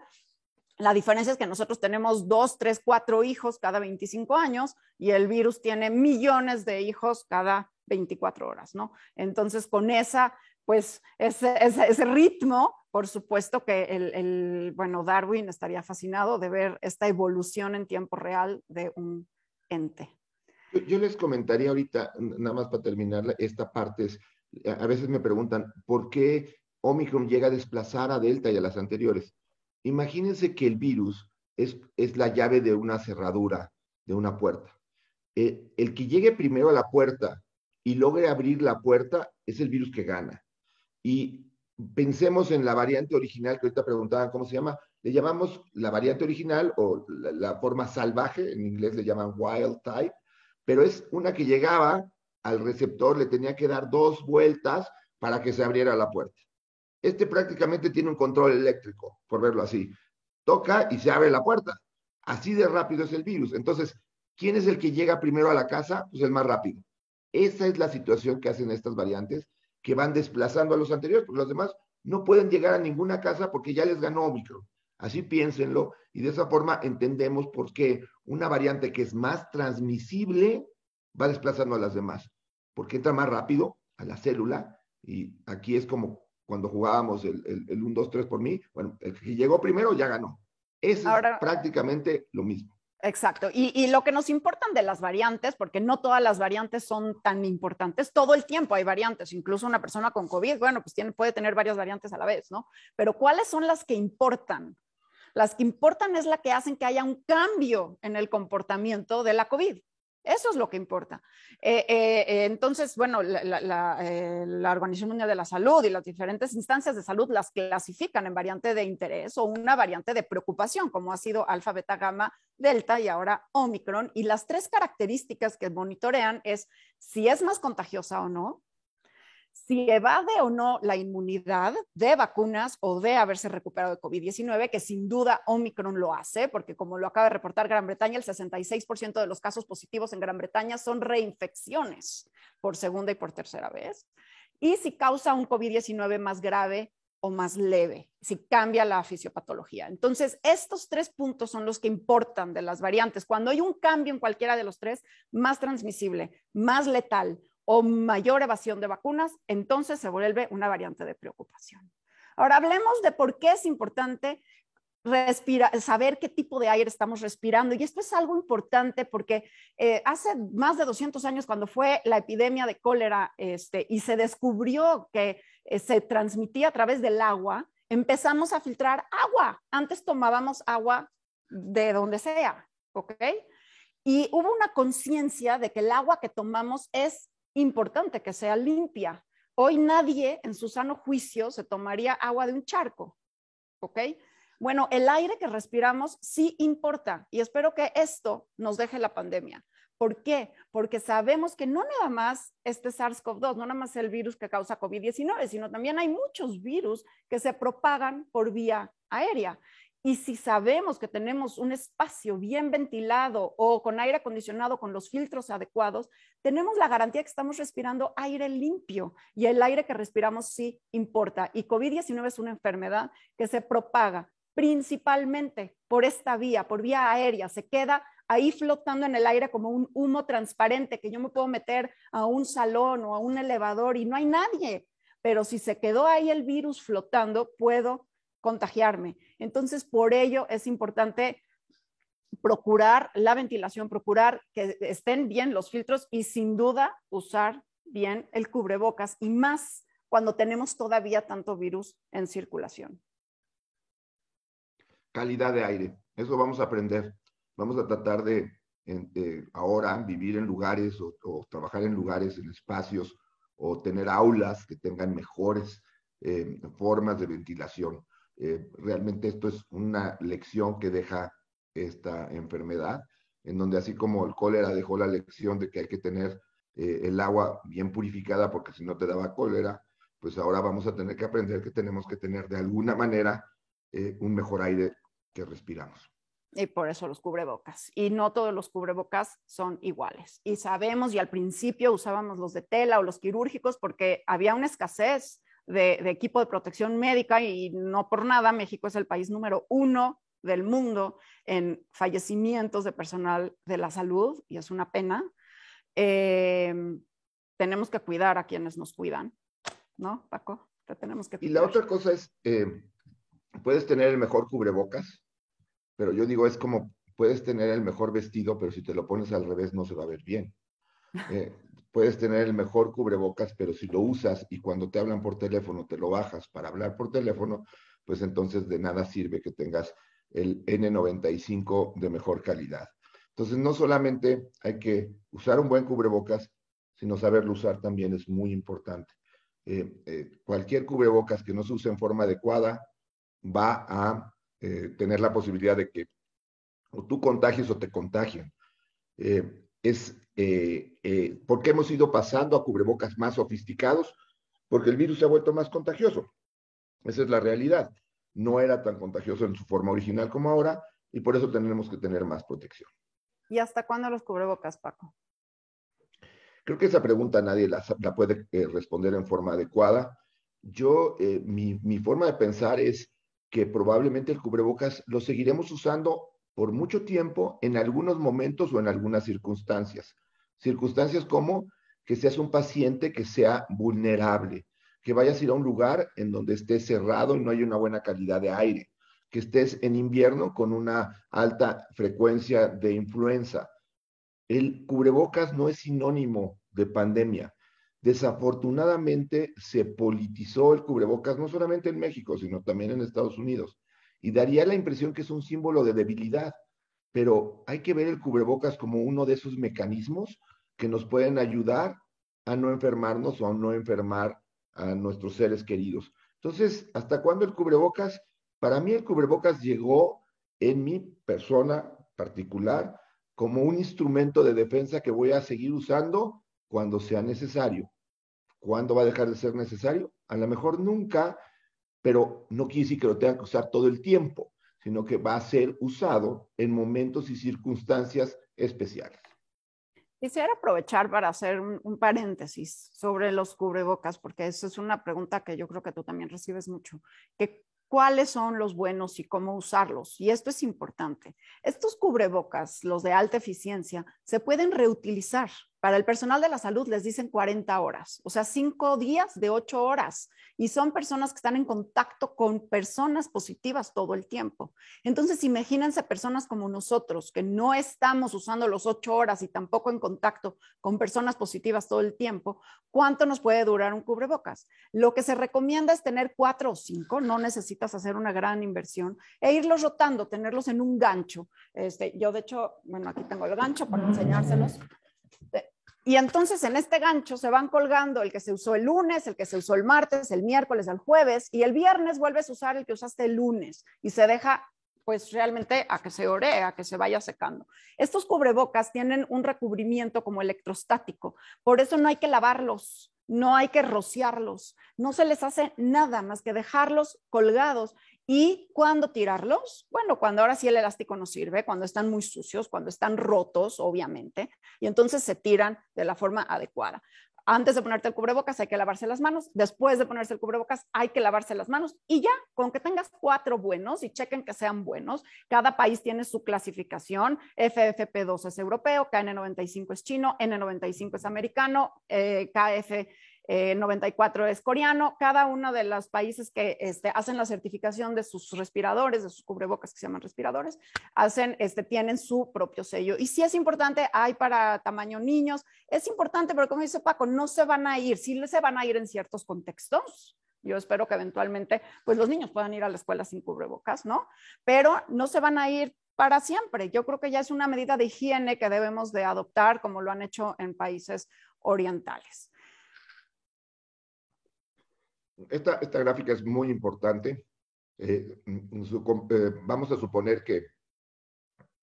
la diferencia es que nosotros tenemos dos, tres, cuatro hijos cada 25 años y el virus tiene millones de hijos cada 24 horas, ¿no? Entonces, con esa, pues, ese, ritmo, por supuesto que el, bueno, Darwin estaría fascinado de ver esta evolución en tiempo real de un ente. Yo les comentaría ahorita, nada más para terminar esta parte, es, a veces me preguntan, ¿por qué Omicron llega a desplazar a Delta y a las anteriores? Imagínense que el virus es, es la llave de una cerradura, de una puerta. Eh, el que llegue primero a la puerta y logre abrir la puerta es el virus que gana. Y pensemos en la variante original que ahorita preguntaban cómo se llama. Le llamamos la variante original o la, la forma salvaje, en inglés le llaman wild type, pero es una que llegaba al receptor, le tenía que dar dos vueltas para que se abriera la puerta. Este prácticamente tiene un control eléctrico, por verlo así. Toca y se abre la puerta. Así de rápido es el virus. Entonces, ¿quién es el que llega primero a la casa? Pues el más rápido. Esa es la situación que hacen estas variantes, que van desplazando a los anteriores, porque los demás no pueden llegar a ninguna casa porque ya les ganó Omicron. Así piénsenlo y de esa forma entendemos por qué una variante que es más transmisible va desplazando a las demás, porque entra más rápido a la célula y aquí es como cuando jugábamos el, el, 1, 2, 3 por mí, bueno, el que llegó primero ya ganó. Es prácticamente lo mismo. Exacto. Y, lo que nos importan de las variantes, porque no todas las variantes son tan importantes, todo el tiempo hay variantes, incluso una persona con COVID, bueno, pues tiene, puede tener varias variantes a la vez, ¿no? Pero ¿cuáles son las que importan? Las que importan es la que hacen que haya un cambio en el comportamiento de la COVID. Eso es lo que importa. Eh, eh, eh, entonces, bueno, la, Organización Mundial de la Salud y las diferentes instancias de salud las clasifican en variante de interés o una variante de preocupación, como ha sido alfa, beta, gamma, delta y ahora omicron. Y las tres características que monitorean es si es más contagiosa o no, si evade o no la inmunidad de vacunas o de haberse recuperado de COVID-19, que sin duda Omicron lo hace, porque como lo acaba de reportar Gran Bretaña, el 66% de los casos positivos en Gran Bretaña son reinfecciones por segunda y por tercera vez. Y si causa un COVID-19 más grave o más leve, si cambia la fisiopatología. Entonces, estos tres puntos son los que importan de las variantes. Cuando hay un cambio en cualquiera de los tres, más transmisible, más letal o mayor evasión de vacunas, entonces se vuelve una variante de preocupación. Ahora hablemos de por qué es importante saber qué tipo de aire estamos respirando. Y esto es algo importante porque eh, hace más de 200 años, cuando fue la epidemia de cólera este, y se descubrió que eh, se transmitía a través del agua, empezamos a filtrar agua. Antes tomábamos agua de donde sea, ¿ok? Y hubo una conciencia de que el agua que tomamos es importante que sea limpia. Hoy nadie en su sano juicio se tomaría agua de un charco, ¿ok? Bueno, el aire que respiramos sí importa y espero que esto nos deje la pandemia. ¿Por qué? Porque sabemos que no nada más este SARS-CoV-2, no nada más el virus que causa COVID-19, sino también hay muchos virus que se propagan por vía aérea. Y si sabemos que tenemos un espacio bien ventilado o con aire acondicionado con los filtros adecuados, tenemos la garantía que estamos respirando aire limpio y el aire que respiramos sí importa. Y COVID-19 es una enfermedad que se propaga principalmente por esta vía, por vía aérea. Se queda ahí flotando en el aire como un humo transparente que yo me puedo meter a un salón o a un elevador y no hay nadie. Pero si se quedó ahí el virus flotando, puedo contagiarme. Entonces, por ello es importante procurar la ventilación, procurar que estén bien los filtros y sin duda usar bien el cubrebocas y más cuando tenemos todavía tanto virus en circulación. Calidad de aire, eso vamos a aprender. Vamos a tratar de, ahora vivir en lugares o, trabajar en lugares, en espacios o tener aulas que tengan mejores eh, formas de ventilación. Eh, realmente esto es una lección que deja esta enfermedad, en donde así como el cólera dejó la lección de que hay que tener eh, el agua bien purificada porque si no te daba cólera, pues ahora vamos a tener que aprender que tenemos que tener de alguna manera eh, un mejor aire que respiramos. Y por eso los cubrebocas. Y no todos los cubrebocas son iguales. Y sabemos, y al principio usábamos los de tela o los quirúrgicos porque había una escasez de, equipo de protección médica y no por nada México es el país número uno del mundo en fallecimientos de personal de la salud y es una pena. Em, tenemos que cuidar a quienes nos cuidan, ¿no, Paco? tenemos que Y la otra cosa es, eh, puedes tener el mejor cubrebocas, pero yo digo, es como puedes tener el mejor vestido, pero si te lo pones al revés no se va a ver bien. Eh, puedes tener el mejor cubrebocas, pero si lo usas y cuando te hablan por teléfono te lo bajas para hablar por teléfono, pues entonces de nada sirve que tengas el N95 de mejor calidad. Entonces, no solamente hay que usar un buen cubrebocas, sino saberlo usar también es muy importante. Eh, eh, cualquier cubrebocas que no se use en forma adecuada va a eh, tener la posibilidad de que o tú contagies o te contagien. es eh, eh, ¿Por qué hemos ido pasando a cubrebocas más sofisticados? Porque el virus se ha vuelto más contagioso. Esa es la realidad. No era tan contagioso en su forma original como ahora y por eso tenemos que tener más protección. ¿Y hasta cuándo los cubrebocas, Paco? Creo que esa pregunta nadie la, puede eh, responder en forma adecuada. Yo, mi, mi forma de pensar es que probablemente el cubrebocas lo seguiremos usando por mucho tiempo en algunos momentos o en algunas circunstancias. Circunstancias como que seas un paciente que sea vulnerable, que vayas a ir a un lugar en donde esté cerrado y no hay una buena calidad de aire, que estés en invierno con una alta frecuencia de influenza. El cubrebocas no es sinónimo de pandemia. Desafortunadamente se politizó el cubrebocas no solamente en México, sino también en Estados Unidos. Y daría la impresión que es un símbolo de debilidad, pero hay que ver el cubrebocas como uno de esos mecanismos que nos pueden ayudar a no enfermarnos o a no enfermar a nuestros seres queridos. Entonces, ¿hasta cuándo el cubrebocas? Para mí el cubrebocas llegó en mi persona particular como un instrumento de defensa que voy a seguir usando cuando sea necesario. ¿Cuándo va a dejar de ser necesario? A lo mejor nunca, pero no quiere decir que lo tenga que usar todo el tiempo, sino que va a ser usado en momentos y circunstancias especiales. Quisiera aprovechar para hacer un, paréntesis sobre los cubrebocas, porque esa es una pregunta que yo creo que tú también recibes mucho. Que, ¿Cuáles son los buenos y cómo usarlos? Y esto es importante. Estos cubrebocas, los de alta eficiencia, se pueden reutilizar. Para el personal de la salud les dicen 40 horas, o sea, cinco días de ocho horas. Y son personas que están en contacto con personas positivas todo el tiempo. Entonces, imagínense personas como nosotros, que no estamos usando los ocho horas y tampoco en contacto con personas positivas todo el tiempo, ¿cuánto nos puede durar un cubrebocas? Lo que se recomienda es tener cuatro o cinco, no necesitas hacer una gran inversión, e irlos rotando, tenerlos en un gancho. Este, yo, de hecho, bueno, aquí tengo el gancho para enseñárselos. Y entonces en este gancho se van colgando el que se usó el lunes, el que se usó el martes, el miércoles, el jueves, y el viernes vuelves a usar el que usaste el lunes y se deja pues realmente a que se ore, a que se vaya secando. Estos cubrebocas tienen un recubrimiento como electrostático, por eso no hay que lavarlos, no hay que rociarlos, no se les hace nada más que dejarlos colgados ¿Y cuándo tirarlos? Bueno, cuando ahora sí el elástico no sirve, cuando están muy sucios, cuando están rotos, obviamente, y entonces se tiran de la forma adecuada. Antes de ponerte el cubrebocas hay que lavarse las manos, después de ponerse el cubrebocas hay que lavarse las manos y ya, con que tengas cuatro buenos y chequen que sean buenos, cada país tiene su clasificación, FFP2 es europeo, KN95 es chino, N95 es americano, eh, KF 94 eh, es coreano, cada uno de los países que este, hacen la certificación de sus respiradores, de sus cubrebocas que se llaman respiradores, hacen, este, tienen su propio sello. Y si es importante, hay para tamaño niños, es importante, pero como dice Paco, no se van a ir, sí se van a ir en ciertos contextos, yo espero que eventualmente, pues los niños puedan ir a la escuela sin cubrebocas, ¿no? Pero no se van a ir para siempre. Yo creo que ya es una medida de higiene que debemos de adoptar, como lo han hecho en países orientales. Esta, esta gráfica es muy importante. Eh, eh, vamos a suponer que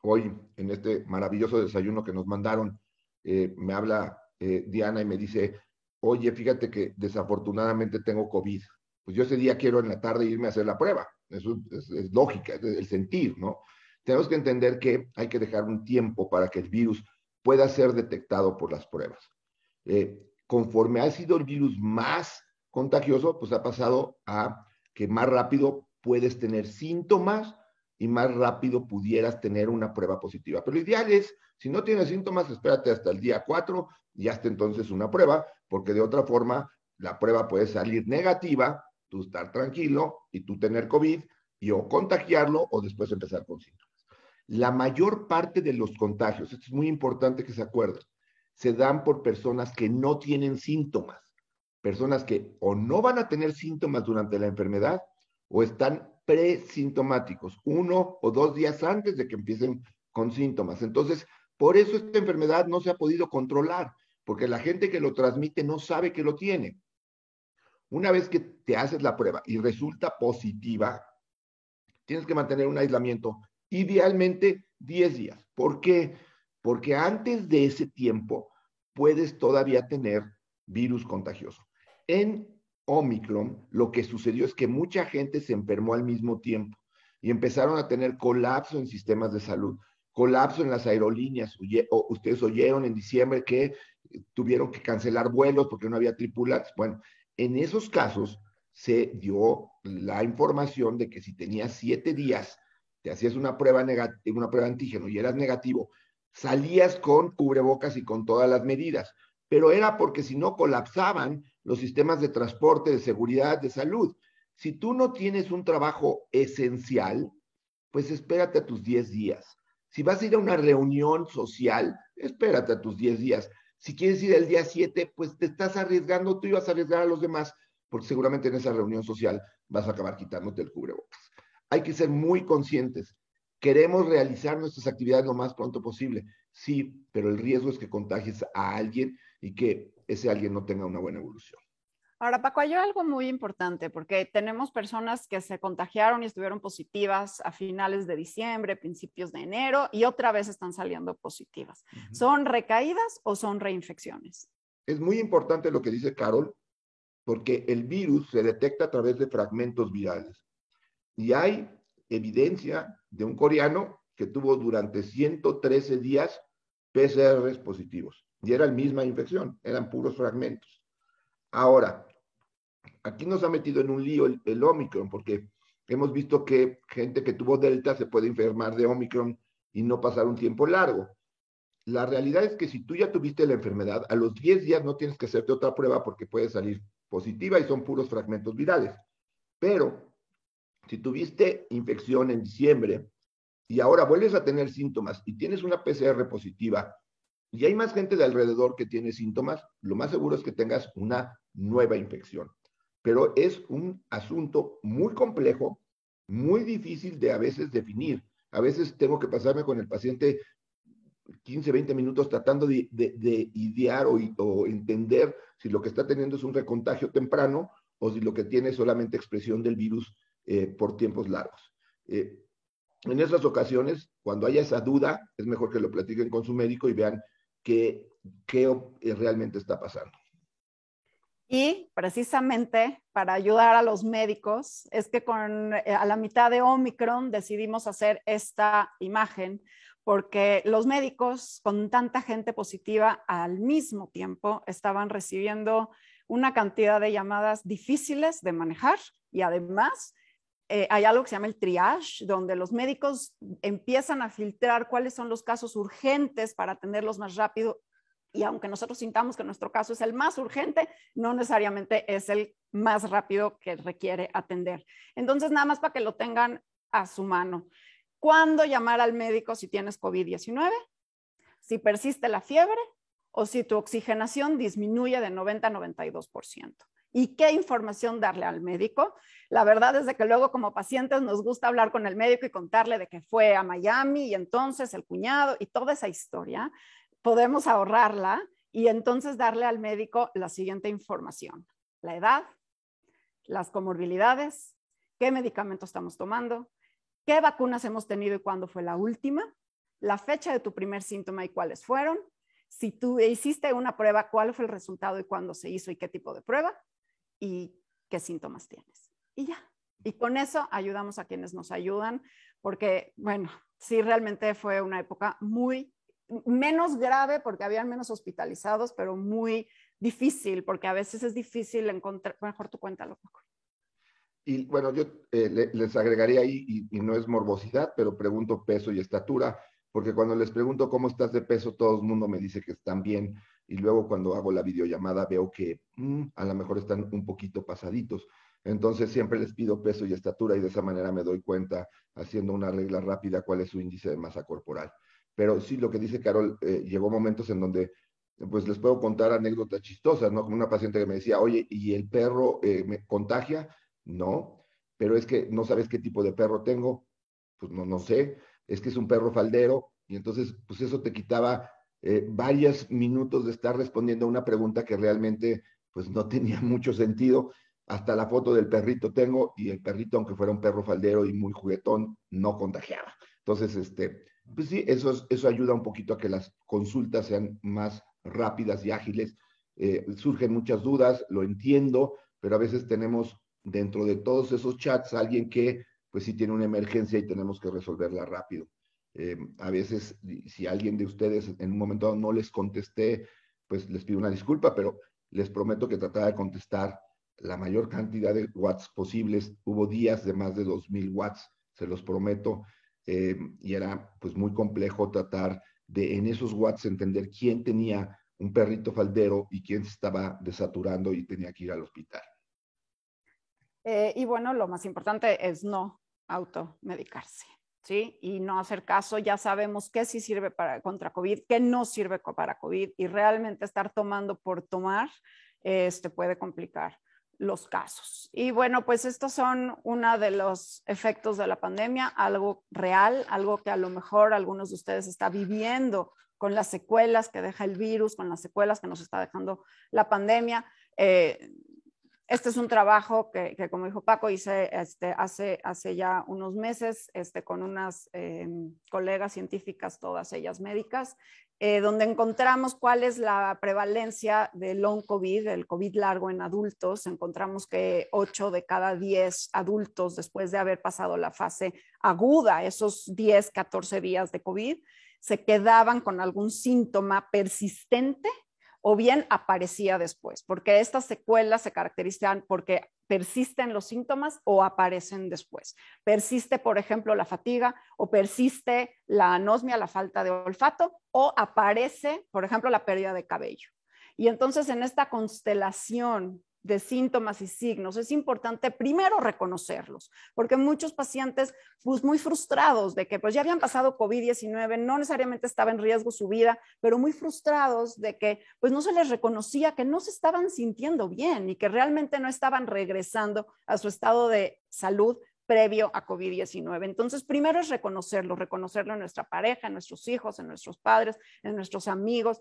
hoy, en este maravilloso desayuno que nos mandaron, eh, me habla Diana y me dice, oye, fíjate que desafortunadamente tengo COVID. Pues yo ese día quiero en la tarde irme a hacer la prueba. Eso es, es lógica, es el sentir, ¿no? Tenemos que entender que hay que dejar un tiempo para que el virus pueda ser detectado por las pruebas. conforme ha sido el virus más contagioso, pues ha pasado a que más rápido puedes tener síntomas y más rápido pudieras tener una prueba positiva. Pero lo ideal es, si no tienes síntomas, espérate hasta el día 4 y hasta entonces una prueba, porque de otra forma la prueba puede salir negativa, tú estar tranquilo y tú tener COVID y o contagiarlo o después empezar con síntomas. La mayor parte de los contagios, esto es muy importante que se acuerden, se dan por personas que no tienen síntomas personas que o no van a tener síntomas durante la enfermedad o están presintomáticos, uno o dos días antes de que empiecen con síntomas. Entonces, por eso esta enfermedad no se ha podido controlar, porque la gente que lo transmite no sabe que lo tiene. Una vez que te haces la prueba y resulta positiva, tienes que mantener un aislamiento, idealmente 10 días. ¿Por qué? Porque antes de ese tiempo puedes todavía tener virus contagioso. En Omicron, lo que sucedió es que mucha gente se enfermó al mismo tiempo y empezaron a tener colapso en sistemas de salud, colapso en las aerolíneas. ustedes oyeron en diciembre que tuvieron que cancelar vuelos porque no había tripulantes. Bueno, en esos casos se dio la información de que si tenías siete días, te hacías una prueba, una prueba antígeno y eras negativo, salías con cubrebocas y con todas las medidas, pero era porque si no colapsaban los sistemas de transporte, de seguridad, de salud. Si tú no tienes un trabajo esencial, pues espérate a tus 10 días. Si vas a ir a una reunión social, espérate a tus 10 días. Si quieres ir el día 7, pues te estás arriesgando, tú ibas a arriesgar a los demás, porque seguramente en esa reunión social vas a acabar quitándote el cubrebocas. Hay que ser muy conscientes. Queremos realizar nuestras actividades lo más pronto posible, sí, pero el riesgo es que contagies a alguien y que ese alguien no tenga una buena evolución. Ahora, Paco, hay algo muy importante porque tenemos personas que se contagiaron y estuvieron positivas a finales de diciembre, principios de enero y otra vez están saliendo positivas. ¿Son recaídas o son reinfecciones? Es muy importante lo que dice Carol porque el virus se detecta a través de fragmentos virales. Y hay evidencia de un coreano que tuvo durante 113 días PCRs positivos. Y era la misma infección, eran puros fragmentos. Ahora, aquí nos ha metido en un lío el, Omicron, porque hemos visto que gente que tuvo Delta se puede enfermar de Omicron y no pasar un tiempo largo. La realidad es que si tú ya tuviste la enfermedad, a los 10 días no tienes que hacerte otra prueba porque puede salir positiva y son puros fragmentos virales. Pero si tuviste infección en diciembre y ahora vuelves a tener síntomas y tienes una PCR positiva y hay más gente de alrededor que tiene síntomas, lo más seguro es que tengas una nueva infección pero es un asunto muy complejo, muy difícil de a veces definir. A veces tengo que pasarme con el paciente 15, 20 minutos tratando de, idear o, entender si lo que está teniendo es un recontagio temprano o si lo que tiene es solamente expresión del virus eh, por tiempos largos. Eh, en esas ocasiones, cuando haya esa duda, es mejor que lo platiquen con su médico y vean qué, qué realmente está pasando. Y precisamente para ayudar a los médicos es que con, eh, a la mitad de Omicron decidimos hacer esta imagen porque los médicos con tanta gente positiva al mismo tiempo estaban recibiendo una cantidad de llamadas difíciles de manejar y además eh, hay algo que se llama el triage, donde los médicos empiezan a filtrar cuáles son los casos urgentes para atenderlos más rápido y aunque nosotros sintamos que nuestro caso es el más urgente, no necesariamente es el más rápido que requiere atender. Entonces, nada más para que lo tengan a su mano. ¿Cuándo llamar al médico si tienes COVID-19? Si persiste la fiebre o si tu oxigenación disminuye de 90 a 92%. ¿Y qué información darle al médico? La verdad es que luego como pacientes nos gusta hablar con el médico y contarle de que fue a Miami y entonces el cuñado y toda esa historia podemos ahorrarla y entonces darle al médico la siguiente información. La edad, las comorbilidades, qué medicamentos estamos tomando, qué vacunas hemos tenido y cuándo fue la última, la fecha de tu primer síntoma y cuáles fueron, si tú hiciste una prueba, cuál fue el resultado y cuándo se hizo y qué tipo de prueba y qué síntomas tienes. Y ya. Y con eso ayudamos a quienes nos ayudan, porque, bueno, sí, realmente fue una época muy menos grave porque habían menos hospitalizados, pero muy difícil porque a veces es difícil encontrar, mejor tu cuenta, poco. Y bueno, yo eh, les agregaría ahí, y, no es morbosidad, pero pregunto peso y estatura, porque cuando les pregunto cómo estás de peso, todo el mundo me dice que están bien, y luego cuando hago la videollamada veo que mm, a lo mejor están un poquito pasaditos. Entonces siempre les pido peso y estatura y de esa manera me doy cuenta, haciendo una regla rápida, cuál es su índice de masa corporal. Pero sí, lo que dice Carol, eh, llegó momentos en donde, pues les puedo contar anécdotas chistosas, ¿no? Como una paciente que me decía, oye, ¿y el perro eh, me contagia? No, pero es que no sabes qué tipo de perro tengo. Pues no, no sé, es que es un perro faldero. Y entonces, pues eso te quitaba eh, varios minutos de estar respondiendo a una pregunta que realmente, pues no tenía mucho sentido. Hasta la foto del perrito tengo y el perrito, aunque fuera un perro faldero y muy juguetón, no contagiaba. Entonces, este, pues sí, eso, eso ayuda un poquito a que las consultas sean más rápidas y ágiles. Eh, surgen muchas dudas, lo entiendo, pero a veces tenemos dentro de todos esos chats alguien que pues sí tiene una emergencia y tenemos que resolverla rápido. Eh, a veces, si alguien de ustedes en un momento dado no les contesté, pues les pido una disculpa, pero les prometo que trataré de contestar la mayor cantidad de watts posibles. Hubo días de más de 2.000 watts, se los prometo. Eh, y era pues muy complejo tratar de en esos watts entender quién tenía un perrito faldero y quién se estaba desaturando y tenía que ir al hospital. Eh, y bueno, lo más importante es no automedicarse. ¿Sí? Y no hacer caso, ya sabemos qué sí sirve para, contra COVID, qué no sirve para COVID y realmente estar tomando por tomar este, puede complicar los casos. Y bueno, pues estos son uno de los efectos de la pandemia, algo real, algo que a lo mejor algunos de ustedes están viviendo con las secuelas que deja el virus, con las secuelas que nos está dejando la pandemia. Eh, este es un trabajo que, como dijo Paco, hice este, hace, ya unos meses este, con unas eh, colegas científicas, todas ellas médicas, eh, donde encontramos cuál es la prevalencia del long COVID, el COVID largo en adultos. Encontramos que 8 de cada 10 adultos, después de haber pasado la fase aguda, esos 10, 14 días de COVID, se quedaban con algún síntoma persistente o bien aparecía después, porque estas secuelas se caracterizan porque persisten los síntomas o aparecen después. Persiste, por ejemplo, la fatiga o persiste la anosmia, la falta de olfato o aparece, por ejemplo, la pérdida de cabello. Y entonces en esta constelación de síntomas y signos, es importante primero reconocerlos, porque muchos pacientes, pues muy frustrados de que pues ya habían pasado COVID-19, no necesariamente estaba en riesgo su vida, pero muy frustrados de que pues no se les reconocía que no se estaban sintiendo bien y que realmente no estaban regresando a su estado de salud previo a COVID-19. Entonces, primero es reconocerlo, reconocerlo en nuestra pareja, en nuestros hijos, en nuestros padres, en nuestros amigos,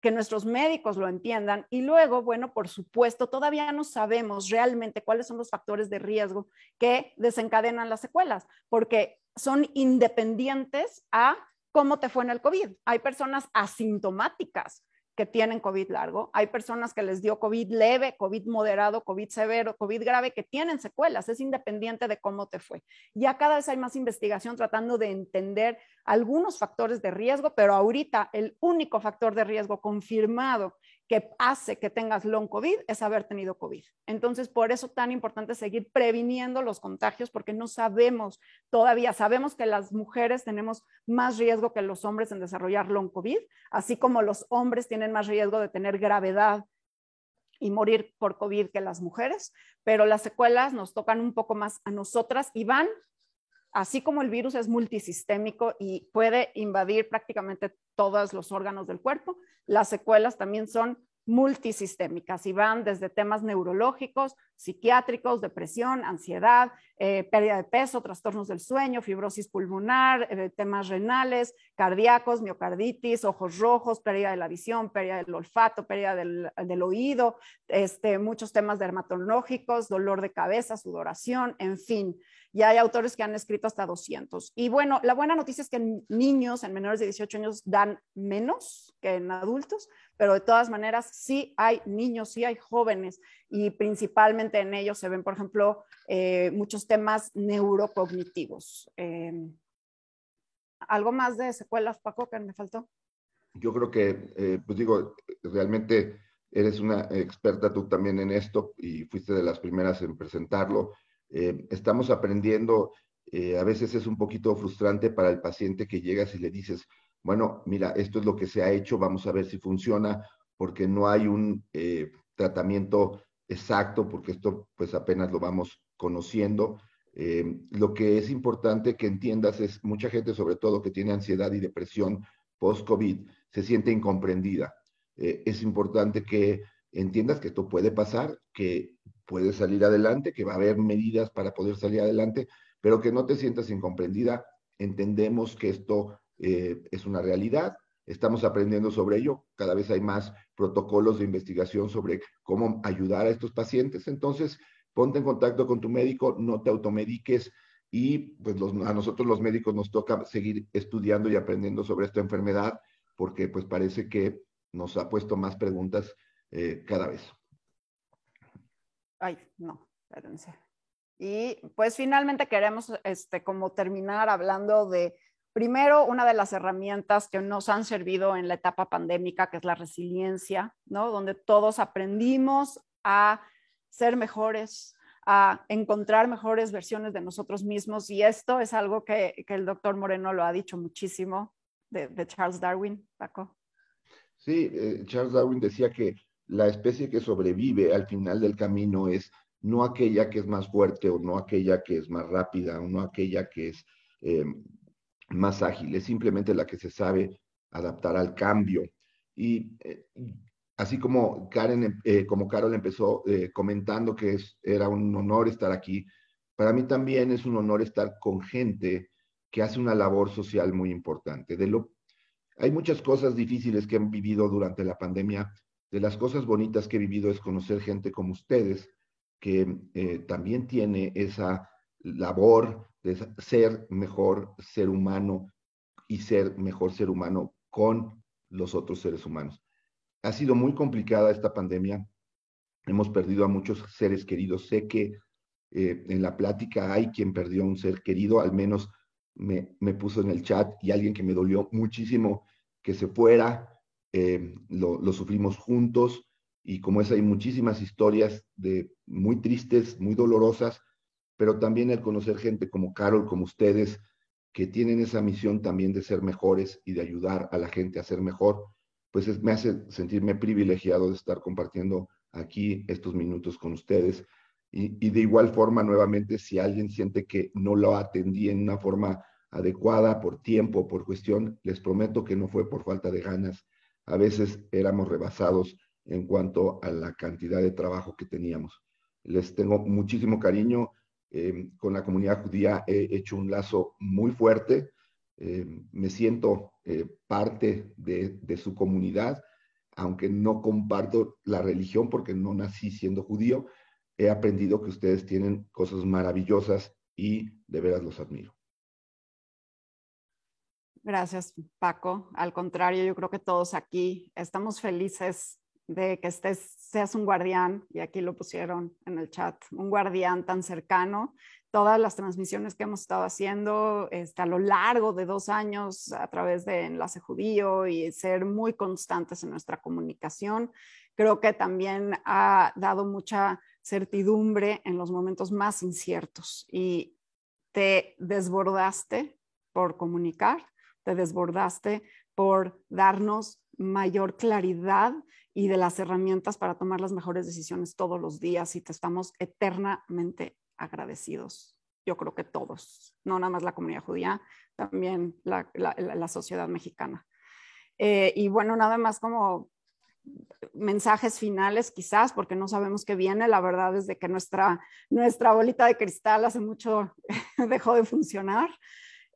que nuestros médicos lo entiendan y luego, bueno, por supuesto, todavía no sabemos realmente cuáles son los factores de riesgo que desencadenan las secuelas, porque son independientes a cómo te fue en el COVID. Hay personas asintomáticas que tienen COVID largo, hay personas que les dio COVID leve, COVID moderado, COVID severo, COVID grave, que tienen secuelas, es independiente de cómo te fue. Ya cada vez hay más investigación tratando de entender algunos factores de riesgo, pero ahorita el único factor de riesgo confirmado que hace que tengas long COVID es haber tenido COVID. Entonces, por eso tan importante seguir previniendo los contagios, porque no sabemos todavía, sabemos que las mujeres tenemos más riesgo que los hombres en desarrollar long COVID, así como los hombres tienen más riesgo de tener gravedad y morir por COVID que las mujeres, pero las secuelas nos tocan un poco más a nosotras y van así como el virus es multisistémico y puede invadir prácticamente todos los órganos del cuerpo, las secuelas también son multisistémicas y van desde temas neurológicos, psiquiátricos, depresión, ansiedad, eh, pérdida de peso, trastornos del sueño, fibrosis pulmonar, eh, temas renales, cardíacos, miocarditis, ojos rojos, pérdida de la visión, pérdida del olfato, pérdida del, del oído, este, muchos temas dermatológicos, dolor de cabeza, sudoración, en fin. Ya hay autores que han escrito hasta 200. Y bueno, la buena noticia es que en niños, en menores de 18 años, dan menos que en adultos, pero de todas maneras sí hay niños, sí hay jóvenes y principalmente en ellos se ven, por ejemplo, eh, muchos temas neurocognitivos. Eh, ¿Algo más de secuelas, Paco, que me faltó? Yo creo que, eh, pues digo, realmente eres una experta tú también en esto y fuiste de las primeras en presentarlo. Eh, estamos aprendiendo, eh, a veces es un poquito frustrante para el paciente que llegas y le dices, bueno, mira, esto es lo que se ha hecho, vamos a ver si funciona, porque no hay un eh, tratamiento exacto, porque esto pues apenas lo vamos conociendo. lo que es importante que entiendas es, mucha gente, sobre todo que tiene ansiedad y depresión post-COVID, se siente incomprendida. es importante que entiendas que esto puede pasar, que puedes salir adelante, que va a haber medidas para poder salir adelante, pero que no te sientas incomprendida. Entendemos que esto eh, es una realidad, estamos aprendiendo sobre ello, cada vez hay más protocolos de investigación sobre cómo ayudar a estos pacientes, entonces ponte en contacto con tu médico, no te automediques y pues a nosotros los médicos nos toca seguir estudiando y aprendiendo sobre esta enfermedad porque pues parece que nos ha puesto más preguntas eh, cada vez. Ay, no, espérense. Y pues finalmente queremos este, como terminar hablando de, primero, una de las herramientas que nos han servido en la etapa pandémica, que es la resiliencia, ¿no? Donde todos aprendimos a ser mejores, a encontrar mejores versiones de nosotros mismos. Y esto es algo que, que el doctor Moreno lo ha dicho muchísimo de, Charles Darwin, Paco. Sí, eh, Charles Darwin decía que la especie que sobrevive al final del camino es no aquella que es más fuerte o no aquella que es más rápida o no aquella que es eh, más ágil, es simplemente la que se sabe adaptar al cambio. Y eh, así como Karen, como Carol empezó comentando que es, era un honor estar aquí, para mí también es un honor estar con gente que hace una labor social muy importante. Hay muchas cosas difíciles que han vivido durante la pandemia. De las cosas bonitas que he vivido es conocer gente como ustedes, que eh, también tiene esa labor de ser mejor ser humano y ser mejor ser humano con los otros seres humanos. Ha sido muy complicada esta pandemia. Hemos perdido a muchos seres queridos. Sé que eh, en la plática hay quien perdió un ser querido, al menos me, puso en el chat y alguien que me dolió muchísimo que se fuera, eh, lo, sufrimos juntos y como es hay muchísimas historias de muy tristes, muy dolorosas, pero también el conocer gente como Carol, como ustedes, que tienen esa misión también de ser mejores y de ayudar a la gente a ser mejor, pues me hace sentirme privilegiado de estar compartiendo aquí estos minutos con ustedes. Y, y, de igual forma, nuevamente, si alguien siente que no lo atendí en una forma adecuada por tiempo, por cuestión, les prometo que no fue por falta de ganas. A veces éramos rebasados en cuanto a la cantidad de trabajo que teníamos. Les tengo muchísimo cariño. Eh, con la comunidad judía he hecho un lazo muy fuerte. Eh, me siento eh, parte de, de su comunidad, aunque no comparto la religión porque no nací siendo judío. He aprendido que ustedes tienen cosas maravillosas y de veras los admiro. Gracias, Paco. Al contrario, yo creo que todos aquí estamos felices de que estés, seas un guardián, y aquí lo pusieron en el chat, un guardián tan cercano. Todas las transmisiones que hemos estado haciendo este, a lo largo de dos años a través de Enlace Judío y ser muy constantes en nuestra comunicación, creo que también ha dado mucha certidumbre en los momentos más inciertos y te desbordaste por comunicar te desbordaste por darnos mayor claridad y de las herramientas para tomar las mejores decisiones todos los días y te estamos eternamente agradecidos. Yo creo que todos, no nada más la comunidad judía, también la, la, sociedad mexicana. Eh, y bueno, nada más como mensajes finales quizás, porque no sabemos qué viene. La verdad es de que nuestra, nuestra bolita de cristal hace mucho dejó de funcionar.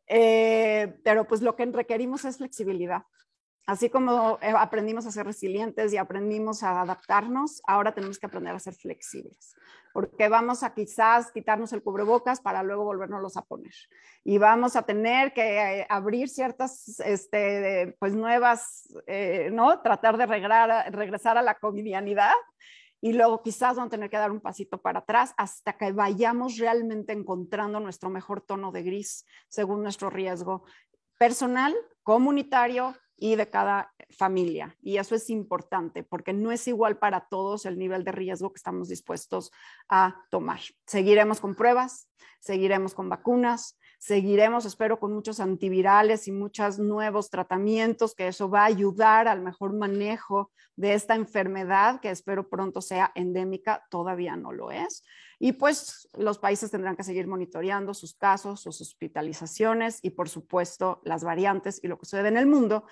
Eh, pero pues lo que requerimos es flexibilidad. Así como eh, aprendimos a ser resilientes y aprendimos a adaptarnos, ahora tenemos que aprender a ser flexibles, porque vamos a quizás quitarnos el cubrebocas para luego volvernos a poner. Y vamos a tener que eh, abrir ciertas, este, pues nuevas, ¿no? Tratar de regresar, regresar a la covidianidad y luego quizás vamos a tener que dar un pasito para atrás hasta que vayamos realmente encontrando nuestro mejor tono de gris según nuestro riesgo personal, comunitario y de cada familia. Y eso es importante porque no es igual para todos el nivel de riesgo que estamos dispuestos a tomar. Seguiremos con pruebas, seguiremos con vacunas, Seguiremos, espero, con muchos antivirales y muchos nuevos tratamientos, que eso va a ayudar al mejor manejo de esta enfermedad, que espero pronto sea endémica, todavía no lo es. Y pues los países tendrán que seguir monitoreando sus casos, sus hospitalizaciones y, por supuesto, las variantes y lo que sucede en el mundo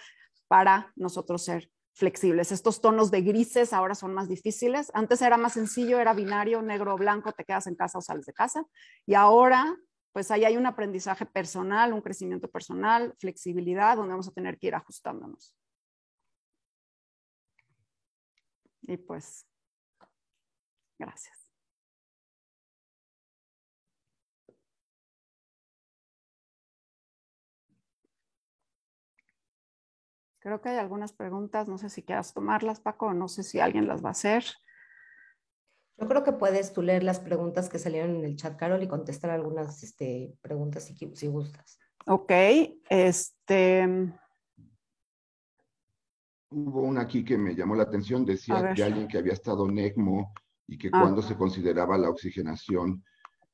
para nosotros ser flexibles. Estos tonos de grises ahora son más difíciles. Antes era más sencillo, era binario, negro o blanco, te quedas en casa o sales de casa. Y ahora pues ahí hay un aprendizaje personal, un crecimiento personal, flexibilidad, donde vamos a tener que ir ajustándonos. Y pues, gracias. Creo que hay algunas preguntas, no sé si quieras tomarlas, Paco, no sé si alguien las va a hacer. Yo creo que puedes tú leer las preguntas que salieron en el chat, Carol, y contestar algunas este, preguntas si, si gustas. Ok, este... Hubo una aquí que me llamó la atención, decía que alguien que había estado en ECMO y que ah. cuando se consideraba la oxigenación.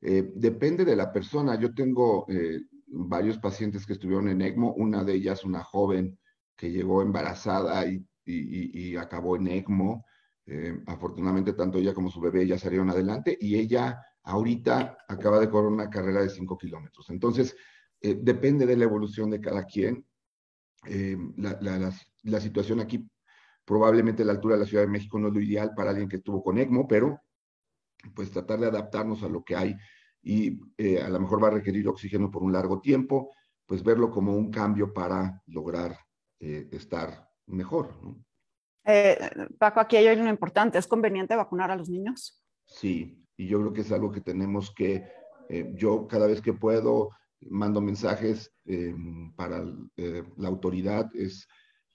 Eh, depende de la persona. Yo tengo eh, varios pacientes que estuvieron en ECMO, una de ellas una joven que llegó embarazada y y, acabó en ECMO. Eh, afortunadamente, tanto ella como su bebé ya salieron adelante y ella ahorita acaba de correr una carrera de 5 kilómetros. Entonces, eh, depende de la evolución de cada quien. La, la, la, situación aquí, probablemente la altura de la Ciudad de México no es lo ideal para alguien que estuvo con ECMO, pero pues tratar de adaptarnos a lo que hay y a lo mejor va a requerir oxígeno por un largo tiempo pues verlo como un cambio para lograr eh, estar mejor. Eh, Paco, aquí hay algo importante. ¿Es conveniente vacunar a los niños? Sí, y yo creo que es algo que tenemos que, eh, yo cada vez que puedo mando mensajes para la autoridad. Es,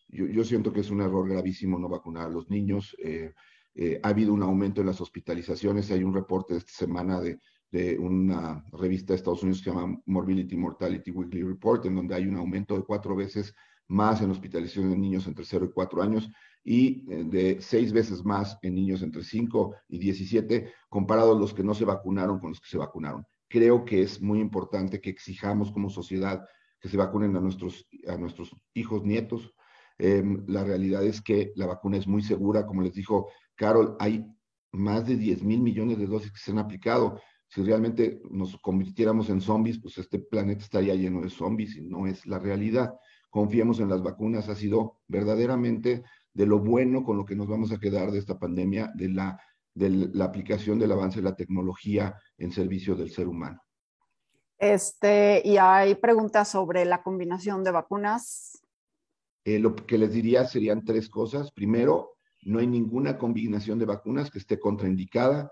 yo, siento que es un error gravísimo no vacunar a los niños. ha habido un aumento en las hospitalizaciones. Hay un reporte esta semana de de una revista de Estados Unidos que se llama Morbidity Mortality Weekly Report, en donde hay un aumento de cuatro veces más en hospitalización de niños entre 0 y 4 años y eh, de seis veces más en niños entre 5 y 17, comparado a los que no se vacunaron con los que se vacunaron. Creo que es muy importante que exijamos como sociedad que se vacunen a nuestros, a nuestros hijos, nietos. Em, la realidad es que la vacuna es muy segura, como les dijo Carol, hay más de 10 mil millones de dosis que se han aplicado si realmente nos convirtiéramos en zombies, pues este planeta estaría lleno de zombies y no es la realidad. Confiemos en las vacunas, ha sido verdaderamente de lo bueno con lo que nos vamos a quedar de esta pandemia, de la, de la aplicación del avance de la tecnología en servicio del ser humano. Este, y hay preguntas sobre la combinación de vacunas. Eh, lo que les diría serían tres cosas. Primero, no hay ninguna combinación de vacunas que esté contraindicada.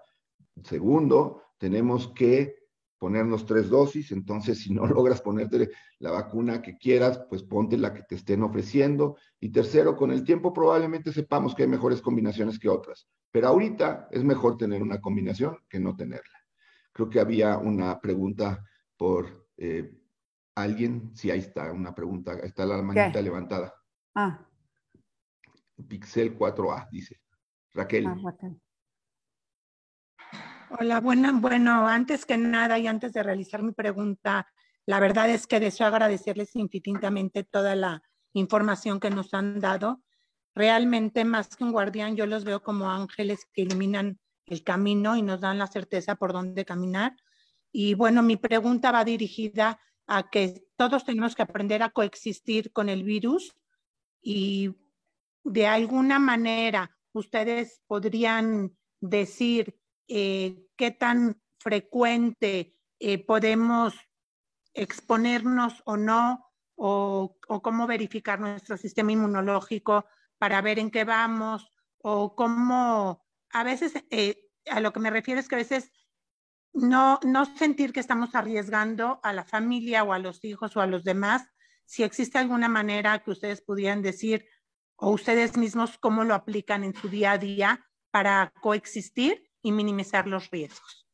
Segundo, tenemos que ponernos tres dosis, entonces si no logras ponerte la vacuna que quieras, pues ponte la que te estén ofreciendo. Y tercero, con el tiempo probablemente sepamos que hay mejores combinaciones que otras, pero ahorita es mejor tener una combinación que no tenerla. Creo que había una pregunta por eh, alguien, sí, ahí está, una pregunta, ahí está la manita levantada. Ah. Pixel 4A, dice. Raquel. Ah, Raquel. Hola, bueno, bueno, antes que nada y antes de realizar mi pregunta, la verdad es que deseo agradecerles infinitamente toda la información que nos han dado. Realmente, más que un guardián, yo los veo como ángeles que iluminan el camino y nos dan la certeza por dónde caminar. Y bueno, mi pregunta va dirigida a que todos tenemos que aprender a coexistir con el virus y de alguna manera ustedes podrían decir eh, qué tan frecuente eh, podemos exponernos o no, o, cómo verificar nuestro sistema inmunológico para ver en qué vamos, o cómo, a veces, eh, a lo que me refiero es que a veces no, no sentir que estamos arriesgando a la familia o a los hijos o a los demás, si existe alguna manera que ustedes pudieran decir, o ustedes mismos cómo lo aplican en su día a día para coexistir y minimizar los riesgos?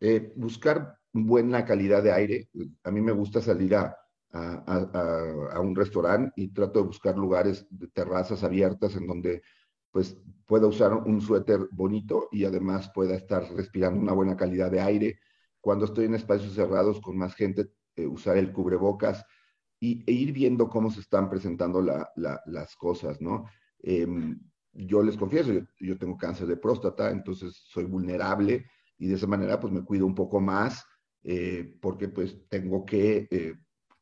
Eh, buscar buena calidad de aire. A mí me gusta salir a, a, a, un restaurante y trato de buscar lugares de terrazas abiertas en donde pues pueda usar un suéter bonito y además pueda estar respirando una buena calidad de aire. Cuando estoy en espacios cerrados con más gente, eh, usar el cubrebocas y, e ir viendo cómo se están presentando la, las cosas, ¿no? Em, yo les confieso, yo, tengo cáncer de próstata, entonces soy vulnerable y de esa manera pues me cuido un poco más eh, porque pues tengo que eh,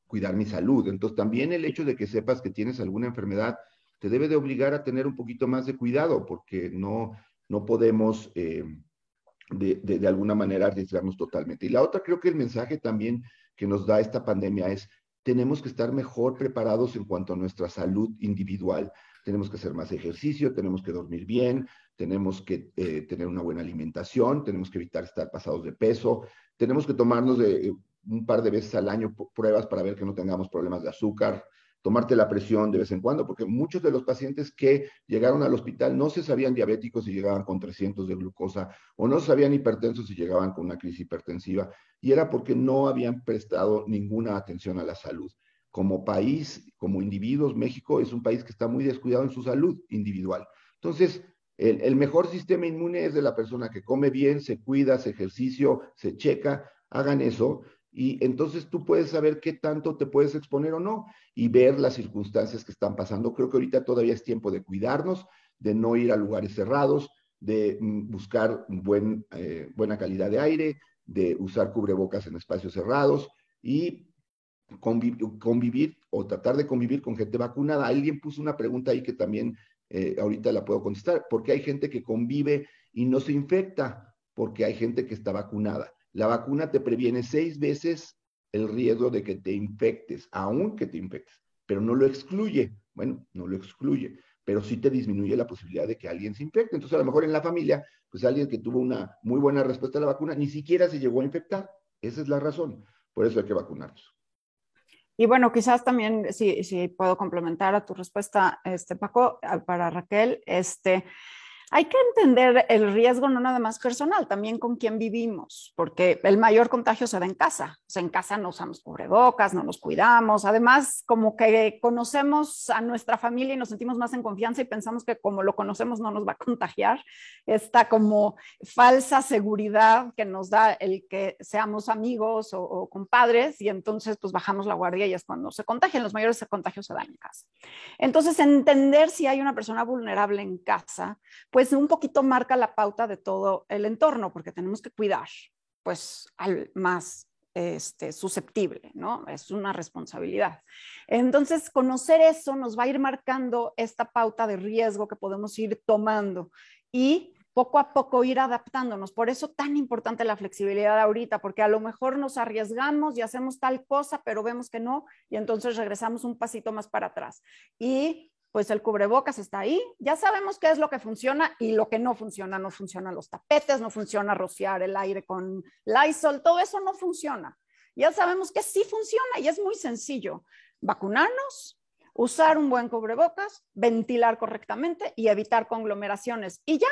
cuidar mi salud. Entonces también el hecho de que sepas que tienes alguna enfermedad te debe de obligar a tener un poquito más de cuidado porque no, no podemos eh, de, de, de alguna manera arriesgarnos totalmente. Y la otra creo que el mensaje también que nos da esta pandemia es tenemos que estar mejor preparados en cuanto a nuestra salud individual tenemos que hacer más ejercicio, tenemos que dormir bien, tenemos que eh, tener una buena alimentación, tenemos que evitar estar pasados de peso, tenemos que tomarnos de, eh, un par de veces al año pruebas para ver que no tengamos problemas de azúcar, tomarte la presión de vez en cuando, porque muchos de los pacientes que llegaron al hospital no se sabían diabéticos y llegaban con 300 de glucosa, o no sabían hipertensos y llegaban con una crisis hipertensiva, y era porque no habían prestado ninguna atención a la salud como país, como individuos, México es un país que está muy descuidado en su salud individual. Entonces, el, mejor sistema inmune es de la persona que come bien, se cuida, se ejercicio, se checa, hagan eso. y entonces tú puedes saber qué tanto te puedes exponer o no y ver las circunstancias que están pasando. Creo que ahorita todavía es tiempo de cuidarnos, de no ir a lugares cerrados, de mm, buscar eh, buena calidad de aire, de usar cubrebocas en espacios cerrados y convivir, o tratar de convivir con gente vacunada. Alguien puso una pregunta ahí que también eh, ahorita la puedo contestar, porque hay gente que convive y no se infecta, porque hay gente que está vacunada. La vacuna te previene seis veces el riesgo de que te infectes, aún que te infectes, pero no lo excluye. Bueno, no lo excluye, pero sí te disminuye la posibilidad de que alguien se infecte. Entonces, a lo mejor en la familia, pues alguien que tuvo una muy buena respuesta a la vacuna, ni siquiera se llegó a infectar. Esa es la razón. Por eso hay que vacunarnos. Y bueno, quizás también, si, si puedo complementar a tu respuesta, este, Paco, para Raquel, este, hay que entender el riesgo no nada más personal, también con quién vivimos, porque el mayor contagio se da en casa. O sea, en casa no usamos cubrebocas, no nos cuidamos. Además, como que conocemos a nuestra familia y nos sentimos más en confianza y pensamos que como lo conocemos no nos va a contagiar. Esta como falsa seguridad que nos da el que seamos amigos o, compadres y entonces pues bajamos la guardia y es cuando se contagian. Los mayores contagios se dan en casa. Entonces, entender si hay una persona vulnerable en casa, un poquito marca la pauta de todo el entorno, porque tenemos que cuidar pues al más este, susceptible, ¿no? Es una responsabilidad. Entonces, conocer eso nos va a ir marcando esta pauta de riesgo que podemos ir tomando y poco a poco ir adaptándonos. Por eso tan importante la flexibilidad ahorita, porque a lo mejor nos arriesgamos y hacemos tal cosa, pero vemos que no, y entonces regresamos un pasito más para atrás. Y pues el cubrebocas está ahí, ya sabemos qué es lo que funciona y lo que no funciona, no funcionan los tapetes, no funciona rociar el aire con Lysol, todo eso no funciona. Ya sabemos que sí funciona y es muy sencillo. Vacunarnos, usar un buen cubrebocas, ventilar correctamente y evitar conglomeraciones. Y ya,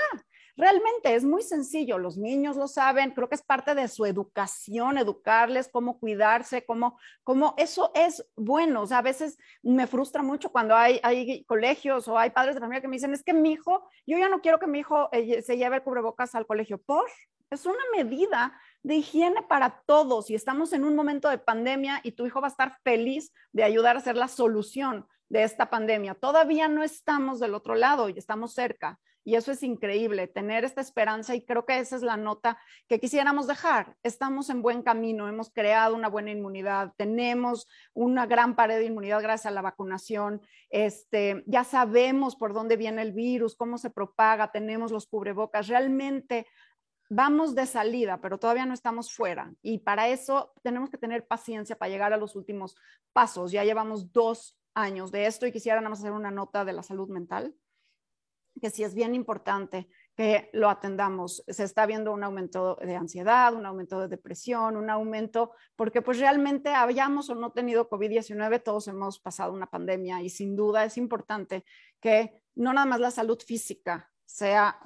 Realmente es muy sencillo, los niños lo saben, creo que es parte de su educación, educarles cómo cuidarse, cómo, cómo eso es bueno. O sea, a veces me frustra mucho cuando hay, hay colegios o hay padres de familia que me dicen, es que mi hijo, yo ya no quiero que mi hijo eh, se lleve el cubrebocas al colegio. ¿Por? Es una medida de higiene para todos y estamos en un momento de pandemia y tu hijo va a estar feliz de ayudar a ser la solución de esta pandemia. Todavía no estamos del otro lado y estamos cerca. Y eso es increíble, tener esta esperanza y creo que esa es la nota que quisiéramos dejar. Estamos en buen camino, hemos creado una buena inmunidad, tenemos una gran pared de inmunidad gracias a la vacunación, este, ya sabemos por dónde viene el virus, cómo se propaga, tenemos los cubrebocas, realmente vamos de salida, pero todavía no estamos fuera. Y para eso tenemos que tener paciencia para llegar a los últimos pasos. Ya llevamos dos años de esto y quisiera nada más hacer una nota de la salud mental que sí es bien importante que lo atendamos. Se está viendo un aumento de ansiedad, un aumento de depresión, un aumento, porque pues realmente hayamos o no tenido COVID-19, todos hemos pasado una pandemia y sin duda es importante que no nada más la salud física sea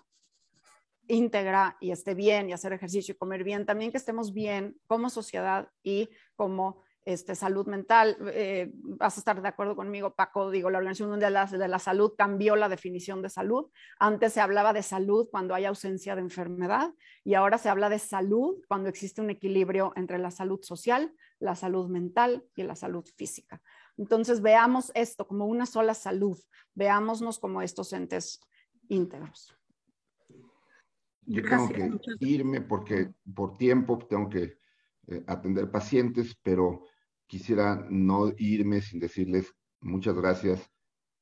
íntegra y esté bien y hacer ejercicio y comer bien, también que estemos bien como sociedad y como este, salud mental. Eh, vas a estar de acuerdo conmigo, Paco. Digo, la Organización Mundial de la, Salud cambió la definición de salud. Antes se hablaba de salud cuando hay ausencia de enfermedad y ahora se habla de salud cuando existe un equilibrio entre la salud social, la salud mental y la salud física. Entonces, veamos esto como una sola salud. Veámonos como estos entes íntegros. Yo tengo que irme porque por tiempo tengo que eh, atender pacientes, pero quisiera no irme sin decirles muchas gracias.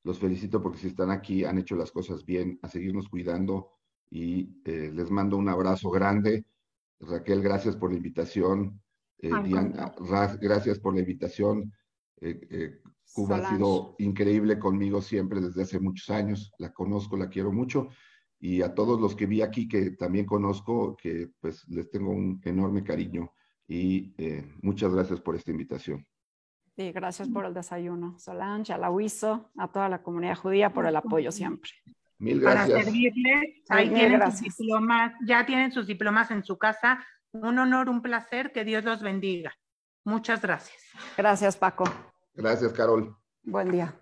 Los felicito porque si están aquí han hecho las cosas bien, a seguirnos cuidando y eh, les mando un abrazo grande. Raquel, gracias por la invitación. Eh, Diana, gracias por la invitación. Cuba ha sido increíble conmigo siempre desde hace muchos años. La conozco, la quiero mucho. Y a todos los que vi aquí que también conozco, que pues les tengo un enorme cariño y eh, muchas gracias por esta invitación. Sí, gracias por el desayuno, Solange, a la UISO, a toda la comunidad judía por el apoyo siempre. Mil gracias. Para servirles, ahí tienen sus diplomas, ya tienen sus diplomas en su casa. Un honor, un placer, que Dios los bendiga. Muchas gracias. Gracias, Paco. Gracias, Carol. Buen día.